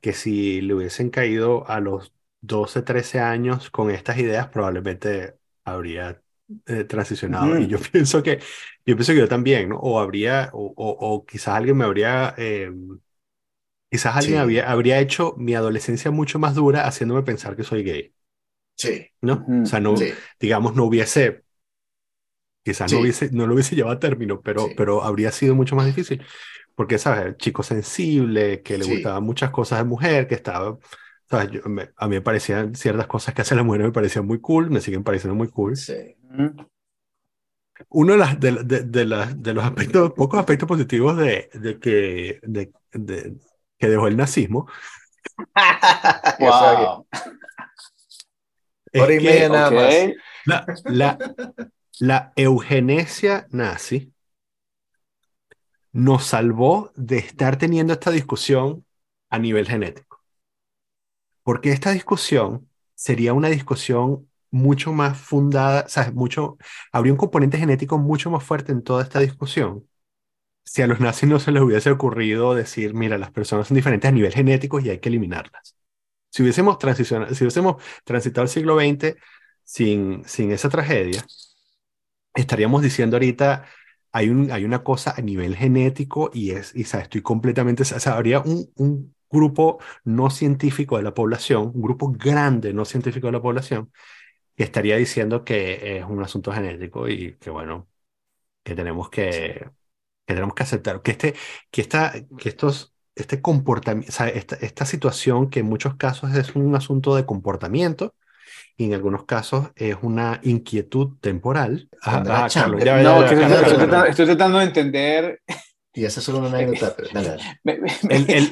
que si le hubiesen caído a los 12, 13 años con estas ideas, probablemente habría eh, transicionado. Y yo pienso que, yo pienso que yo también, ¿no? O habría, o, o, quizás alguien me habría, eh, quizás alguien había, habría hecho mi adolescencia mucho más dura haciéndome pensar que soy gay. Sí. ¿No? O sea, no, digamos, no hubiese, quizás no hubiese, no lo hubiese llevado a término, pero, pero habría sido mucho más difícil. Porque, ¿sabes? Chico sensible, que le gustaban muchas cosas de mujer, que estaba a mí me parecían ciertas cosas que hace la mujer, me parecían muy cool, me siguen pareciendo muy cool. Sí. Uno de, las, de, de, de, los aspectos, pocos aspectos positivos de, de que, de, que dejó el nazismo. wow. Por y nada más. La, la, la eugenesia nazi nos salvó de estar teniendo esta discusión a nivel genético. Porque esta discusión sería una discusión mucho más fundada, ¿sabes? Mucho, habría un componente genético mucho más fuerte en toda esta discusión. Si a los nazis no se les hubiese ocurrido decir, mira, las personas son diferentes a nivel genético y hay que eliminarlas. Si hubiésemos, transicionado, si hubiésemos transitado el siglo XX sin, sin esa tragedia, estaríamos diciendo ahorita, hay, un, hay una cosa a nivel genético y es, y, ¿sabes? estoy completamente, o sea, habría un grupo no científico de la población, un grupo grande no científico de la población, que estaría diciendo que es un asunto genético y que, bueno, que tenemos que, que tenemos que aceptar, que, este, que, esta, que estos, este comportamiento, esta, esta situación que en muchos casos es un asunto de comportamiento, y en algunos casos es una inquietud temporal. estoy tratando de entender y esa es solo una anécdota.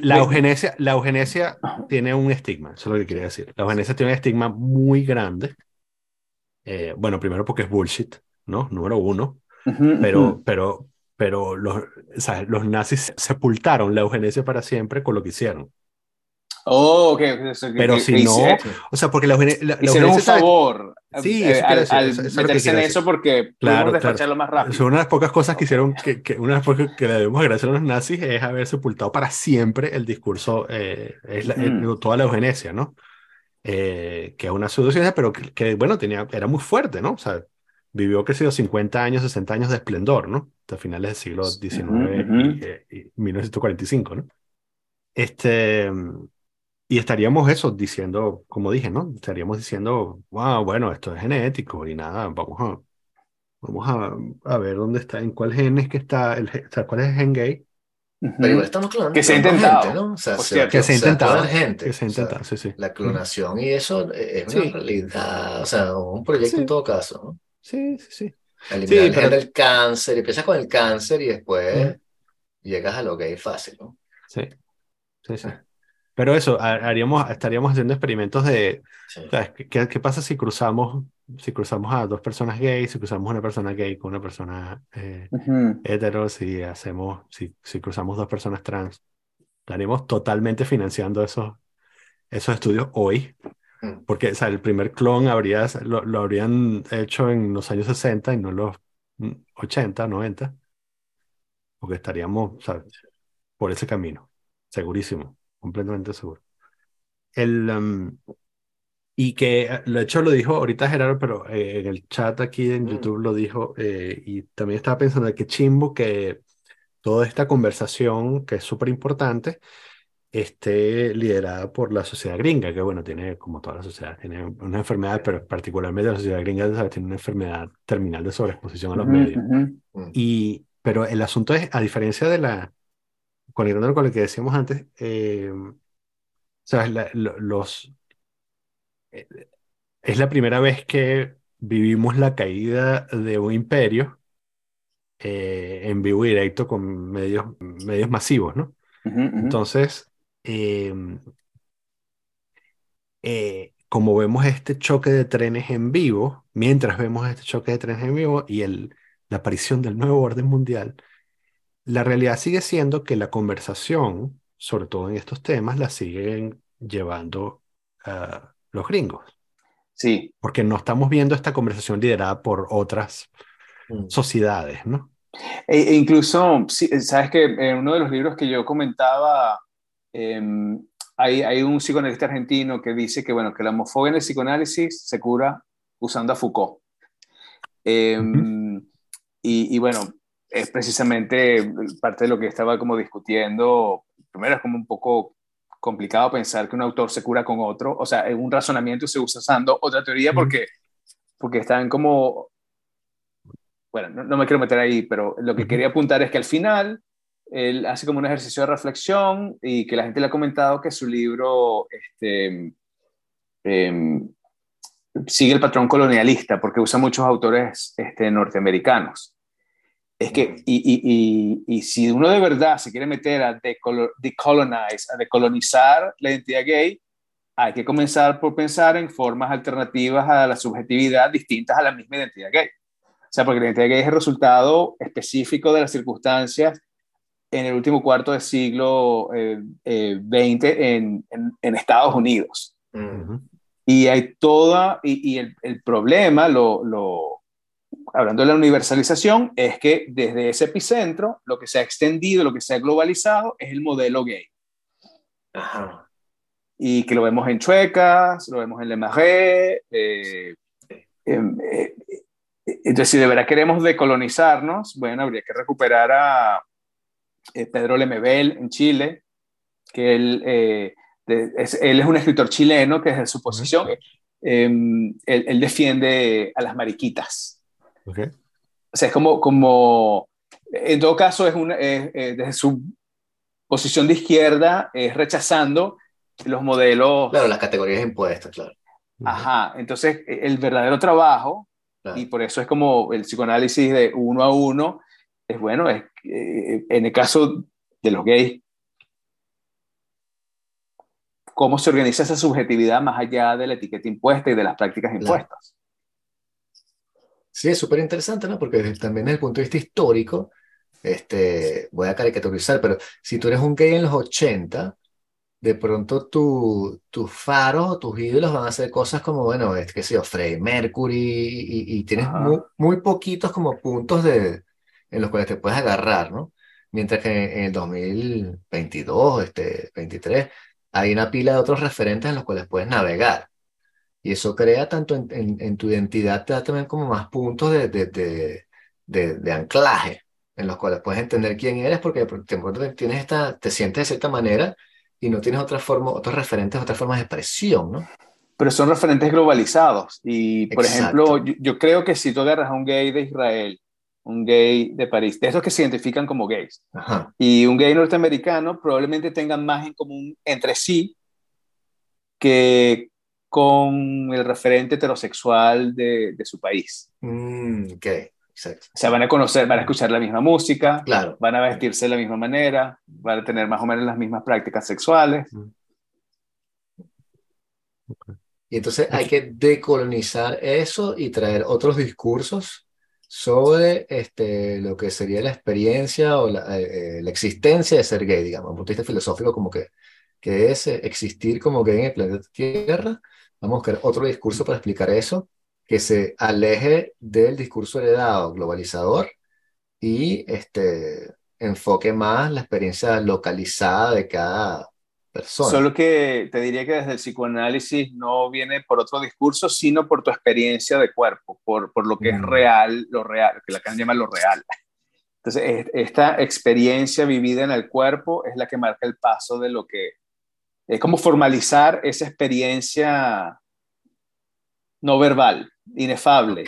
la, eugenesia, la eugenesia tiene un estigma, eso es lo que quería decir. La eugenesia tiene un estigma muy grande. Eh, bueno, primero porque es bullshit, ¿no? Número uno. pero, pero, pero los, los nazis sepultaron la eugenesia para siempre con lo que hicieron. Oh, ok. Pero si no, o sea, porque la, la, la un favor sí, eh, al, meterse en eso porque claro, despacharlo más rápido. Son una de las pocas cosas que hicieron, que, que una de las pocas que le debemos agradecer a los nazis es haber sepultado para siempre el discurso, eh, es toda la eugenesia, ¿no? Eh, que es una pseudociencia, pero que, bueno, tenía, era muy fuerte, ¿no? O sea, vivió, que sido 50 años, 60 años de esplendor, ¿no? Hasta finales del siglo XIX y, y 1945, ¿no? Este, y estaríamos eso diciendo, como dije, ¿no? Estaríamos diciendo, wow, bueno, esto es genético y nada, vamos a, vamos a, a ver dónde está, en cuál gen es que está, el, o sea, cuál es el gen gay. Pero igual estamos clonando. Que se ha intentado. ¿no? o sea, que se ha intentado. gente. Que se ha intentado, sí, sí. La clonación y eso es una realidad, o sea, un proyecto en todo caso, ¿no? Sí, sí, sí. Eliminar sí, el del cáncer, empiezas con el cáncer y después llegas a lo gay fácil, ¿no? Sí, sí, sí. Pero eso, haríamos, estaríamos haciendo experimentos de, ¿qué, ¿qué, pasa si cruzamos, si cruzamos a dos personas gays, si cruzamos una persona gay con una persona eh, hetero, si hacemos, si, si cruzamos dos personas trans? Estaríamos totalmente financiando esos, esos estudios hoy, mm. porque o sea, el primer clon habría, lo, lo, habrían hecho en los años 60 y no en los 80, 90, porque estaríamos sea, por ese camino, segurísimo completamente seguro. El, um, y que, de hecho, lo dijo ahorita Gerardo, pero eh, en el chat aquí en mm. YouTube lo dijo, eh, y también estaba pensando que chimbo que toda esta conversación, que es súper importante, esté liderada por la sociedad gringa, que bueno, tiene como toda la sociedad, tiene una enfermedad, pero particularmente la sociedad gringa tiene una enfermedad terminal de sobreexposición a los medios. Mm. Y, pero el asunto es, a diferencia de la, conectando con lo que decíamos antes, eh, ¿sabes? los, es la primera vez que vivimos la caída de un imperio eh, en vivo y directo con medios, medios masivos, ¿no? Entonces, eh, como vemos este choque de trenes en vivo, mientras vemos este choque de trenes en vivo y el, la aparición del nuevo orden mundial, la realidad sigue siendo que la conversación, sobre todo en estos temas, la siguen llevando los gringos. Sí. Porque no estamos viendo esta conversación liderada por otras mm. sociedades, ¿no? E, e incluso, sabes que en uno de los libros que yo comentaba, em, hay, hay, un psicoanalista argentino que dice que, bueno, que la homofobia en el psicoanálisis se cura usando a Foucault. Em, y, y, bueno, es precisamente parte de lo que estaba como discutiendo. Primero es como un poco complicado pensar que un autor se cura con otro, o sea, en un razonamiento se usa usando otra teoría porque, porque están como bueno, no, me quiero meter ahí, pero lo que quería apuntar es que al final él hace como un ejercicio de reflexión y que la gente le ha comentado que su libro este, em, sigue el patrón colonialista porque usa muchos autores este, norteamericanos. Es que, y, y, y, si uno de verdad se quiere meter a decolonize, a decolonizar la identidad gay, hay que comenzar por pensar en formas alternativas a la subjetividad distintas a la misma identidad gay. O sea, porque la identidad gay es el resultado específico de las circunstancias en el último cuarto del siglo XX eh, eh, en, en, Estados Unidos. Y hay toda, y, y el, el, problema, lo, lo, hablando de la universalización, es que desde ese epicentro lo que se ha extendido, lo que se ha globalizado es el modelo gay. Ajá. Y que lo vemos en Chuecas, lo vemos en Le Marais, eh, eh, entonces, si de verdad queremos decolonizarnos, bueno, habría que recuperar a eh, Pedro Lemebel en Chile, que él, eh, es, él es un escritor chileno que desde su posición, em, él, defiende a las mariquitas. Okay. O sea, es como, como, en todo caso, es una, desde su posición de izquierda, es rechazando los modelos. Claro, las categorías impuestas, claro. Ajá, entonces el verdadero trabajo y por eso es como el psicoanálisis de uno a uno, es bueno, es, eh, en el caso de los gays, cómo se organiza esa subjetividad más allá de la etiqueta impuesta y de las prácticas impuestas. Sí, es súper interesante, ¿no? Porque también desde el punto de vista histórico, este, voy a caricaturizar, pero si tú eres un gay en los 80, de pronto tu, tus faros o tus ídolos van a hacer cosas como, bueno, es que sé Freddie Mercury, y, tienes muy, muy, poquitos como puntos de, en los cuales te puedes agarrar, ¿no? Mientras que en, el 2022, este, 23, hay una pila de otros referentes en los cuales puedes navegar. Y eso crea tanto en, en, tu identidad, te da también como más puntos de, de, de, de, anclaje en los cuales puedes entender quién eres, porque de tienes esta, te sientes de cierta manera y no tienes otra forma, otros referentes, otras formas de expresión, ¿no? Pero son referentes globalizados. Y, por ejemplo, yo, creo que si tú agarras a un gay de Israel, un gay de París, de esos que se identifican como gays, y un gay norteamericano, probablemente tengan más en común entre sí que con el referente heterosexual de, de su país. Mm, okay. Exacto. O sea, van a conocer, van a escuchar la misma música, claro. van a vestirse de la misma manera, van a tener más o menos las mismas prácticas sexuales. Y entonces hay que decolonizar eso y traer otros discursos sobre este, lo que sería la experiencia o la, eh, eh, la existencia de ser gay, digamos, un punto de vista filosófico, como que, que es eh, existir como gay en el planeta Tierra. Vamos a buscar otro discurso para explicar eso que se aleje del discurso heredado globalizador y este, enfoque más la experiencia localizada de cada persona. Solo que te diría que desde el psicoanálisis no viene por otro discurso, sino por tu experiencia de cuerpo, por, por lo que es mm. real, lo real, que la Lacan llama lo real. Entonces, esta experiencia vivida en el cuerpo es la que marca el paso de lo que es como formalizar esa experiencia no verbal inefable.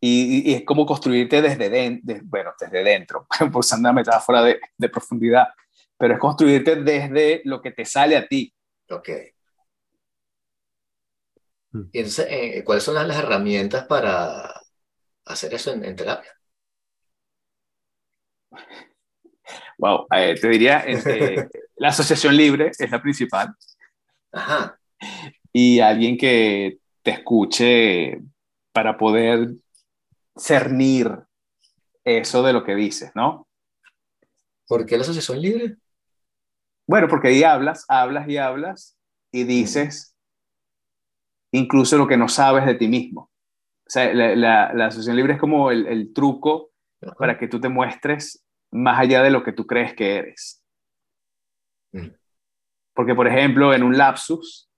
Y, es como construirte desde dentro, bueno, desde dentro, usando una metáfora de, de, profundidad, pero es construirte desde lo que te sale a ti. Ok. Mm. Y entonces, eh, ¿cuáles son las, herramientas para hacer eso en, terapia? Wow, eh, te diría, este, la asociación libre es la principal. Ajá. Y alguien que te escuche para poder cernir eso de lo que dices, ¿no? ¿Por qué la asociación libre? Bueno, porque ahí hablas, hablas y hablas y dices incluso lo que no sabes de ti mismo. O sea, la, asociación libre es como el, truco para que tú te muestres más allá de lo que tú crees que eres. Mm. Porque, por ejemplo, en un lapsus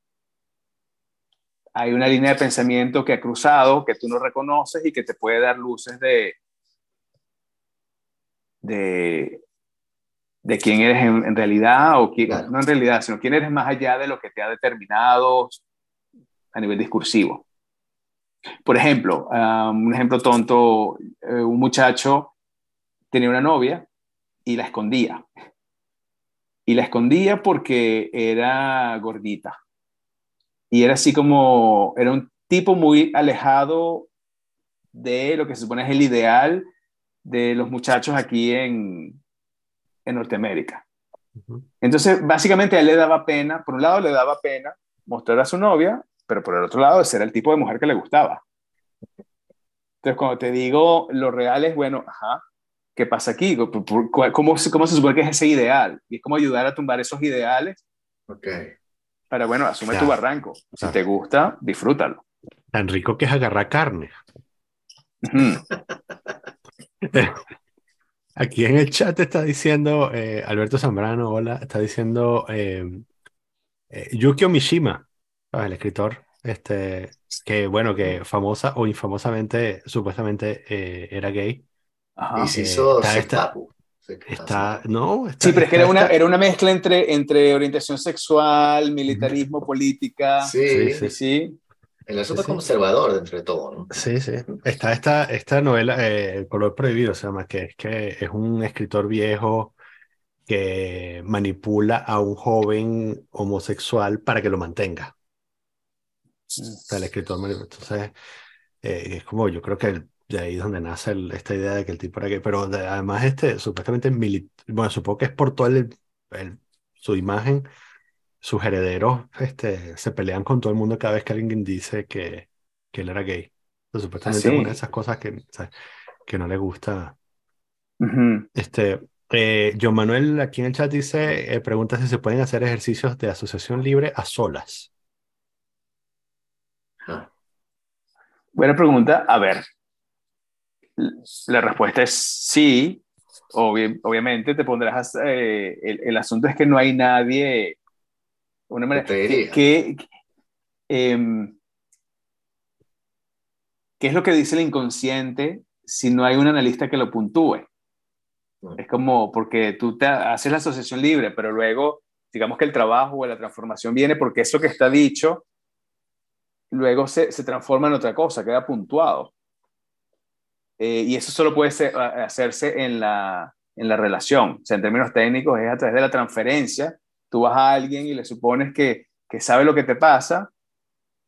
hay una línea de pensamiento que ha cruzado, que tú no reconoces y que te puede dar luces de, de, de quién eres en, realidad, o quién, no en realidad, sino quién eres más allá de lo que te ha determinado a nivel discursivo. Por ejemplo, um, un ejemplo tonto, eh, un muchacho tenía una novia y la escondía. Y la escondía porque era gordita. Y era así como, era un tipo muy alejado de lo que se supone es el ideal de los muchachos aquí en, en Norteamérica. Entonces, básicamente a él le daba pena, por un lado le daba pena mostrar a su novia, pero por el otro lado ese era el tipo de mujer que le gustaba. Entonces, cuando te digo lo real es, bueno, ajá, ¿qué pasa aquí? ¿Cómo, cómo se supone que es ese ideal? Y es como ayudar a tumbar esos ideales. Ok. Pero bueno, asume tu barranco. Si te gusta, disfrútalo. Tan rico que es agarrar carne. Aquí en el chat está diciendo, eh, Alberto Zambrano, hola, está diciendo eh, eh, Yukio Mishima, el escritor, este, que bueno, que famosa o infamosamente, supuestamente era gay. Y se hizo está, está, no, sí, pero es que era una, era una mezcla entre, entre orientación sexual, militarismo, política. Sí, sí, sí. El es súper conservador dentro de todo, ¿no? Sí, sí. Está esta, esta novela, eh, El color prohibido, se llama, que es que es un escritor viejo que manipula a un joven homosexual para que lo mantenga. O sea, el escritor Entonces, eh, es como, yo creo que de ahí es donde nace esta idea de que el tipo era gay. Pero además, este, supuestamente, bueno, supongo que es por todo el, su imagen sus herederos este, se pelean con todo el mundo cada vez que alguien dice que, que él era gay. Entonces, supuestamente es una de esas cosas que, que no le gusta. este, eh, John Manuel aquí en el chat dice, eh, pregunta si se pueden hacer ejercicios de asociación libre a solas. Buena pregunta. A ver, la respuesta es sí. obviamente te pondrás, eh, el, el, asunto es que no hay nadie una manera que, em, ¿Qué es lo que dice el inconsciente si no hay un analista que lo puntúe? Mm. Es como porque tú te haces la asociación libre, pero luego, digamos que el trabajo o la transformación viene porque eso que está dicho, luego se, se transforma en otra cosa, queda puntuado. Eh, y eso solo puede hacerse en la, en la relación. O sea, en términos técnicos, es a través de la transferencia tú vas a alguien y le supones que, que sabe lo que te pasa,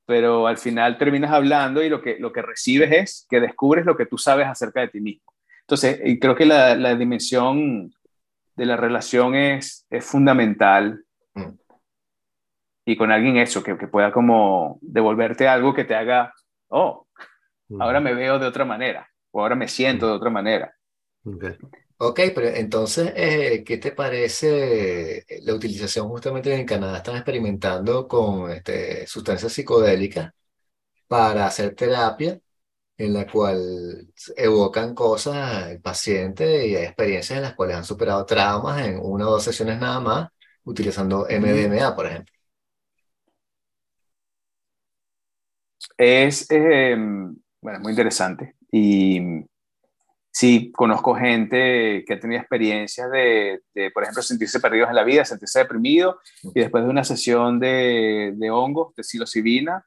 pero al final terminas hablando y lo que, lo que recibes es que descubres lo que tú sabes acerca de ti mismo. Entonces, creo que la, la, dimensión de la relación es, es fundamental. Mm. Y con alguien eso, que, que, pueda como devolverte algo que te haga, oh, mm. ahora me veo de otra manera, o ahora me siento de otra manera. Ok, pero entonces, eh, ¿qué te parece la utilización justamente en Canadá? Están experimentando con este, sustancias psicodélicas para hacer terapia en la cual evocan cosas el paciente y hay experiencias en las cuales han superado traumas en una o dos sesiones nada más utilizando MDMA, por ejemplo. Es, em, bueno, muy interesante. Y sí conozco gente que ha tenido experiencias de, por ejemplo, sentirse perdidos en la vida, sentirse deprimido, y después de una sesión de, de hongos, de psilocibina,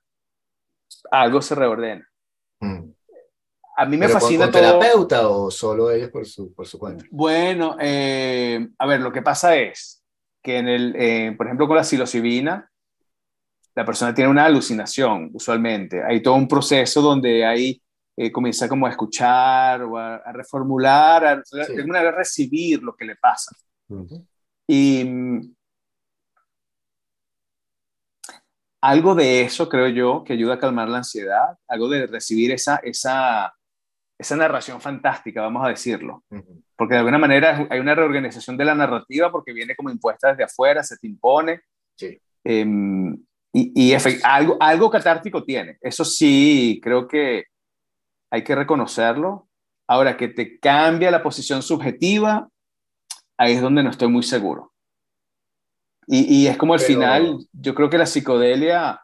algo se reordena. Mm. A mí me fascina con, terapeuta o solo ellos por su, por su cuenta? Bueno, eh, a ver, lo que pasa es que en el, eh, por ejemplo, con la psilocibina, la persona tiene una alucinación, usualmente. Hay todo un proceso donde ahí eh, comienza como a escuchar o a, reformular, a, de alguna vez recibir lo que le pasa. Y mm, algo de eso, creo yo, que ayuda a calmar la ansiedad, algo de recibir esa, esa, esa narración fantástica, vamos a decirlo. Porque de alguna manera hay una reorganización de la narrativa porque viene como impuesta desde afuera, se te impone. Sí. Em, y, y algo, algo catártico tiene. Eso sí, creo que hay que reconocerlo. Ahora que te cambia la posición subjetiva, ahí es donde no estoy muy seguro. Y, y es como al final, yo creo que la psicodelia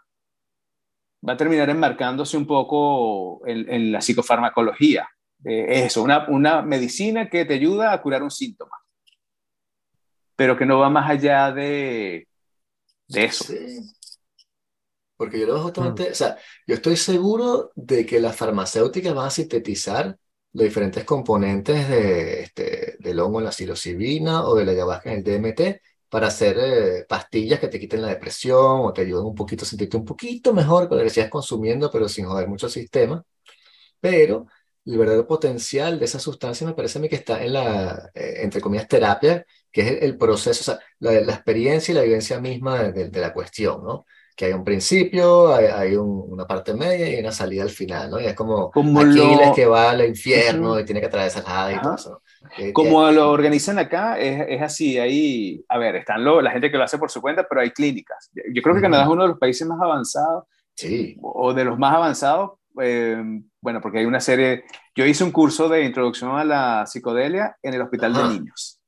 va a terminar enmarcándose un poco en, en la psicofarmacología. Eh, eso, una, una medicina que te ayuda a curar un síntoma, pero que no va más allá de, de eso. Porque yo lo justamente, mm. o sea, yo estoy seguro de que las farmacéuticas van a sintetizar los diferentes componentes de, este, del hongo en la psilocibina o de la ayahuasca en el DMT para hacer eh, pastillas que te quiten la depresión o te ayuden un poquito a sentirte un poquito mejor con lo que sigas consumiendo, pero sin joder mucho el sistema. Pero el verdadero potencial de esa sustancia me parece a mí que está en la, eh, entre comillas, terapia, que es el, proceso, o sea, la, la, experiencia y la vivencia misma de, de la cuestión, ¿no? Que hay un principio, hay, una parte media y una salida al final, ¿no? Y es como, como Aquiles que va al infierno y tiene que atravesar la y todo eso. Como lo organizan acá, es, es, así, ahí, a ver, están lo, la gente que lo hace por su cuenta, pero hay clínicas. Yo creo que Canadá es uno de los países más avanzados, sí. o de los más avanzados, eh, bueno, porque hay una serie, yo hice un curso de introducción a la psicodelia en el Hospital de Niños.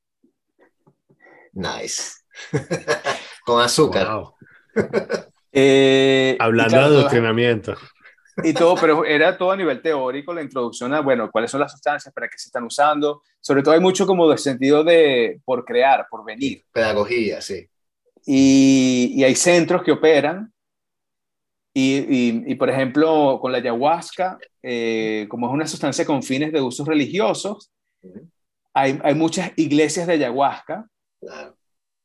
Nice. Con azúcar. Wow. Eh, Hablando de adoctrinamiento. Y todo, pero era todo a nivel teórico, la introducción a, bueno, cuáles son las sustancias, para qué se están usando. Sobre todo hay mucho como de sentido de por crear, por venir. Pedagogía, sí. Y, y hay centros que operan. Y, y, por ejemplo, con la ayahuasca, eh, como es una sustancia con fines de usos religiosos, hay, hay muchas iglesias de ayahuasca.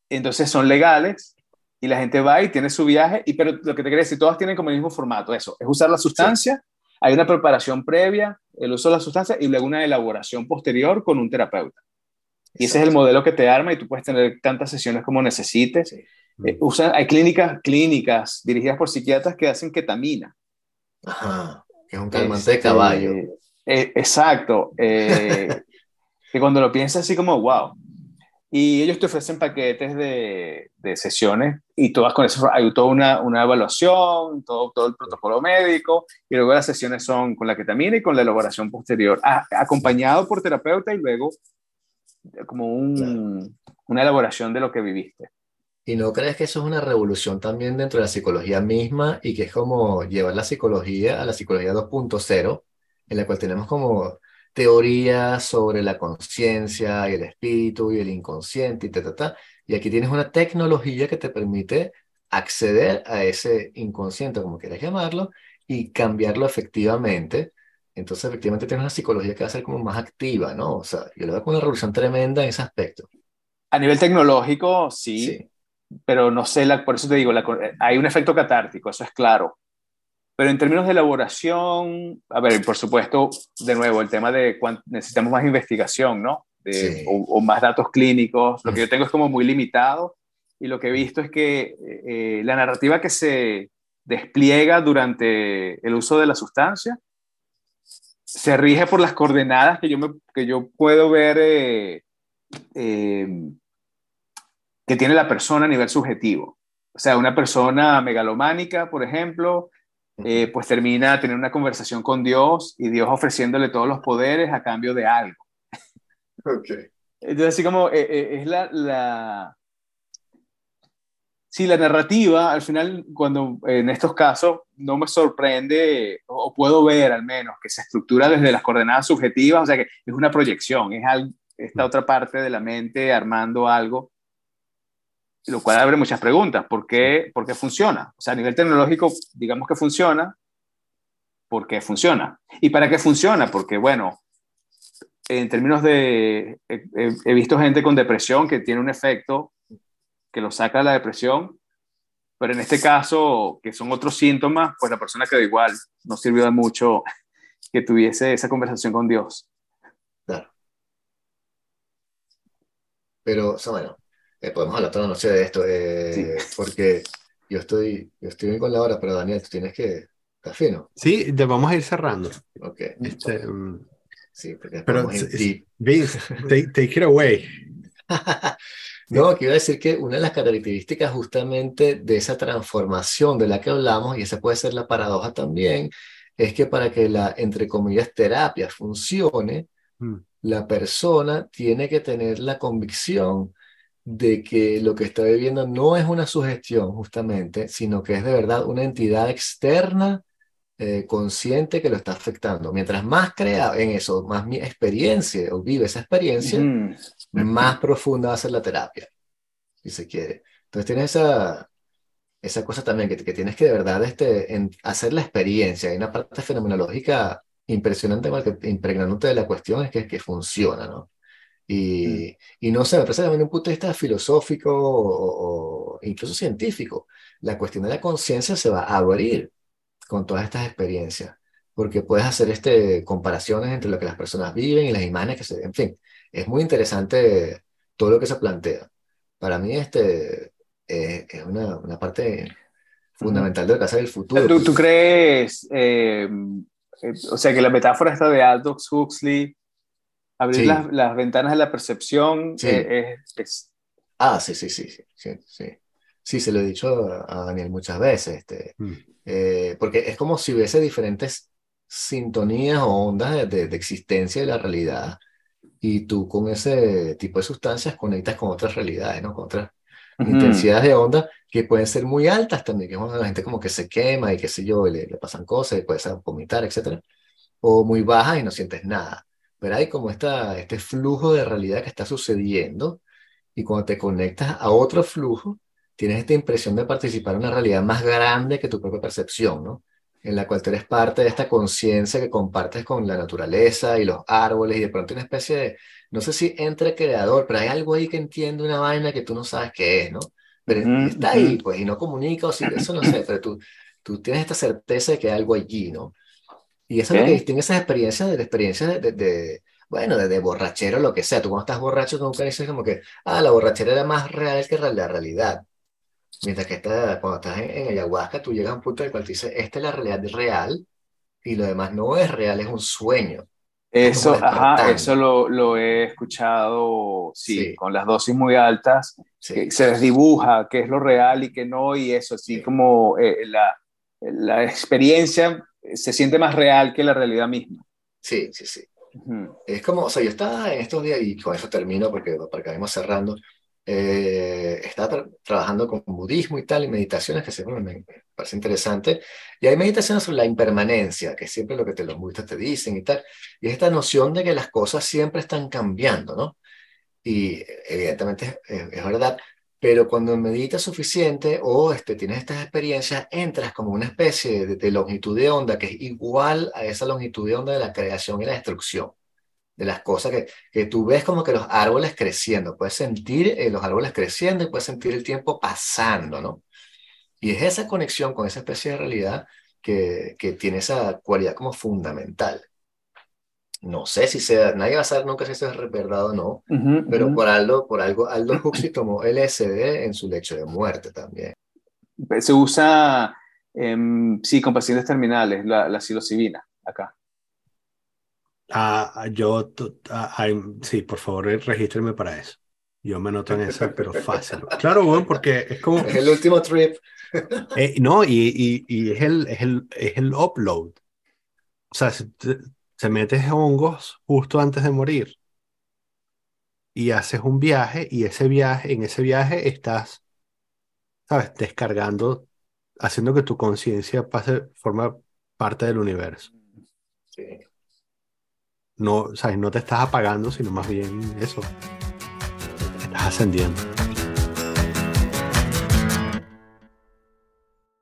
Entonces son legales y la gente va y tiene su viaje, y, pero lo que te quiero decir, todas tienen como el mismo formato, eso, es usar la sustancia, hay una preparación previa, el uso de la sustancia y luego una elaboración posterior con un terapeuta. Y ese es el modelo que te arma y tú puedes tener tantas sesiones como necesites. Eh, usan, hay clínicas, clínicas dirigidas por psiquiatras que hacen ketamina. Ajá, que es un calmante de caballo. Eh, exacto. Eh, que cuando lo piensas así como, wow, y ellos te ofrecen paquetes de, de, sesiones y todas con eso hay toda una, una, evaluación, todo, todo el protocolo médico y luego las sesiones son con la ketamina y con la elaboración posterior, acompañado por terapeuta y luego como un, una elaboración de lo que viviste. ¿Y no crees que eso es una revolución también dentro de la psicología misma y que es como llevar la psicología a la psicología 2.0, en la cual tenemos como teorías sobre la conciencia y el espíritu y el inconsciente y ta, ta, Y aquí tienes una tecnología que te permite acceder a ese inconsciente, como quieras llamarlo, y cambiarlo efectivamente. Entonces, efectivamente, tienes una psicología que va a ser como más activa, ¿no? O sea, yo le veo con una revolución tremenda en ese aspecto. A nivel tecnológico, sí, pero no sé, la, por eso te digo, la, hay un efecto catártico, eso es claro. Pero en términos de elaboración, a ver, por supuesto, de nuevo, el tema de necesitamos más investigación, ¿no? o, más datos clínicos. Lo que yo tengo es como muy limitado y lo que he visto es que eh, la narrativa que se despliega durante el uso de la sustancia se rige por las coordenadas que yo, me, que yo puedo ver eh, eh, que tiene la persona a nivel subjetivo. O sea, una persona megalománica, por ejemplo, eh, pues termina teniendo una conversación con Dios y Dios ofreciéndole todos los poderes a cambio de algo. Okay. Entonces, así como eh, eh, es la, la... Sí, la narrativa, al final, cuando en estos casos no me sorprende, o puedo ver al menos, que se estructura desde las coordenadas subjetivas, o sea que es una proyección, es esta otra parte de la mente armando algo lo cual abre muchas preguntas. ¿Por qué, ¿Por qué funciona? O sea, a nivel tecnológico, digamos que funciona. ¿Por qué funciona? ¿Y para qué funciona? Porque, bueno, en términos de... He, visto gente con depresión que tiene un efecto que lo saca de la depresión, Pero en este caso, que son otros síntomas, pues la persona quedó igual. No sirvió de mucho que tuviese esa conversación con Dios. Claro. Pero, o eh, podemos hablar toda la noche de esto, eh, porque yo estoy, yo estoy bien con la hora, pero Daniel, tú tienes que estar fino. Sí, te vamos a ir cerrando. Ok. Este, Sí, porque pero. Vince, take, take it away. No, quiero decir que una de las características justamente de esa transformación de la que hablamos, y esa puede ser la paradoja también, es que para que la, entre comillas, terapia funcione, Mm. la persona tiene que tener la convicción de que lo que está viviendo no es una sugestión justamente, sino que es de verdad una entidad externa eh, consciente que lo está afectando. Mientras más crea en eso, más mi experiencia o vive esa experiencia, Ujú. más profunda va a ser la terapia, si se quiere. Entonces tienes esa, esa cosa también que, que tienes que de verdad este, en- hacer la experiencia. Hay una parte fenomenológica impresionante igual que impregnándote de la cuestión es que, que funciona, ¿no? Y, y no sé, me parece también un punto de vista filosófico o, o incluso científico, la cuestión de la conciencia se va a abrir con todas estas experiencias, porque puedes hacer este, comparaciones entre lo que las personas viven y las imágenes que se... En fin, es muy interesante todo lo que se plantea. Para mí este, eh, es una, una parte fundamental de lo que hace el futuro. ¿Tú, tú crees, eh, eh, o sea, que la metáfora esta de Aldous Huxley, abrir Sí. las, las ventanas de la percepción, Sí. eh, es, es- Ah, sí, sí, sí, sí, sí, sí. Sí, se lo he dicho a Daniel muchas veces, este, Mm. eh, porque es como si hubiese diferentes sintonías o ondas de, de- de existencia de la realidad y tú con ese tipo de sustancias conectas con otras realidades, ¿no? Con otras Ujú. intensidades de onda que pueden ser muy altas también, que la gente como que se quema y qué sé yo, y le, le pasan cosas y puedes vomitar, etcétera, o muy bajas y no sientes nada. Pero hay como esta, este flujo de realidad que está sucediendo y cuando te conectas a otro flujo, tienes esta impresión de participar en una realidad más grande que tu propia percepción, ¿no? En la cual tú eres parte de esta conciencia que compartes con la naturaleza y los árboles y de pronto una especie de, no sé si entre creador, pero hay algo ahí que entiende una vaina que tú no sabes qué es, ¿no? Pero Ujú, está ahí, pues, y no comunica, o si eso no sé, pero tú, tú tienes esta certeza de que hay algo allí, ¿no? Y eso es lo que distingue esas experiencias de, de experiencias de, de- de, bueno, de, de borrachero, lo que sea. Tú cuando estás borracho, tú nunca dices como que, ah, la borrachera era más real que la realidad. Mientras que esta, cuando estás en, en ayahuasca, tú llegas a un punto en el cual te dices, esta es la realidad real y lo demás no es real, es un sueño. Es Eso, ajá, eso lo, lo he escuchado, sí, Sí. con las dosis muy altas, Sí, que se desdibuja qué es lo real y qué no, y eso, así Sí. como eh, la, la experiencia se siente más real que la realidad misma. sí, sí, sí. Ujú. Es como, o sea, yo estaba en estos días, y con eso termino porque para que vayamos cerrando, eh, estaba tra- trabajando con budismo y tal, y meditaciones que siempre me, me parece interesante, y hay meditaciones sobre la impermanencia, que es siempre lo que te, los budistas te dicen y tal, y es esta noción de que las cosas siempre están cambiando, ¿no? Y evidentemente es, es- es verdad, pero cuando meditas suficiente o este, tienes estas experiencias, entras como una especie de, de longitud de onda que es igual a esa longitud de onda de la creación y la destrucción de las cosas que, que tú ves como que los árboles creciendo, puedes sentir eh, los árboles creciendo y puedes sentir el tiempo pasando, ¿no? Y es esa conexión con esa especie de realidad que, que tiene esa cualidad como fundamental. No sé si sea, nadie va a saber nunca si eso es verdad o no, pero ujú. por algo, por algo Aldo Huxley tomó LSD en su lecho de muerte también. Se usa, em, sí, con pacientes terminales, la, la psilocibina acá. Ah, yo, tu- ah, sí, por favor, regístreme para eso. Yo me anoto en esa, pero fácil. Claro, bueno, porque es como, Es el último trip. eh, no, y, y, y es el, es el, es el upload. O sea, se, te- metes hongos justo antes de morir y haces un viaje y ese viaje, en ese viaje estás, ¿sabes? Descargando, haciendo que tu conciencia pase, forma parte del universo. Sí. No, ¿sabes? No te estás apagando, sino más bien eso. Estás ascendiendo.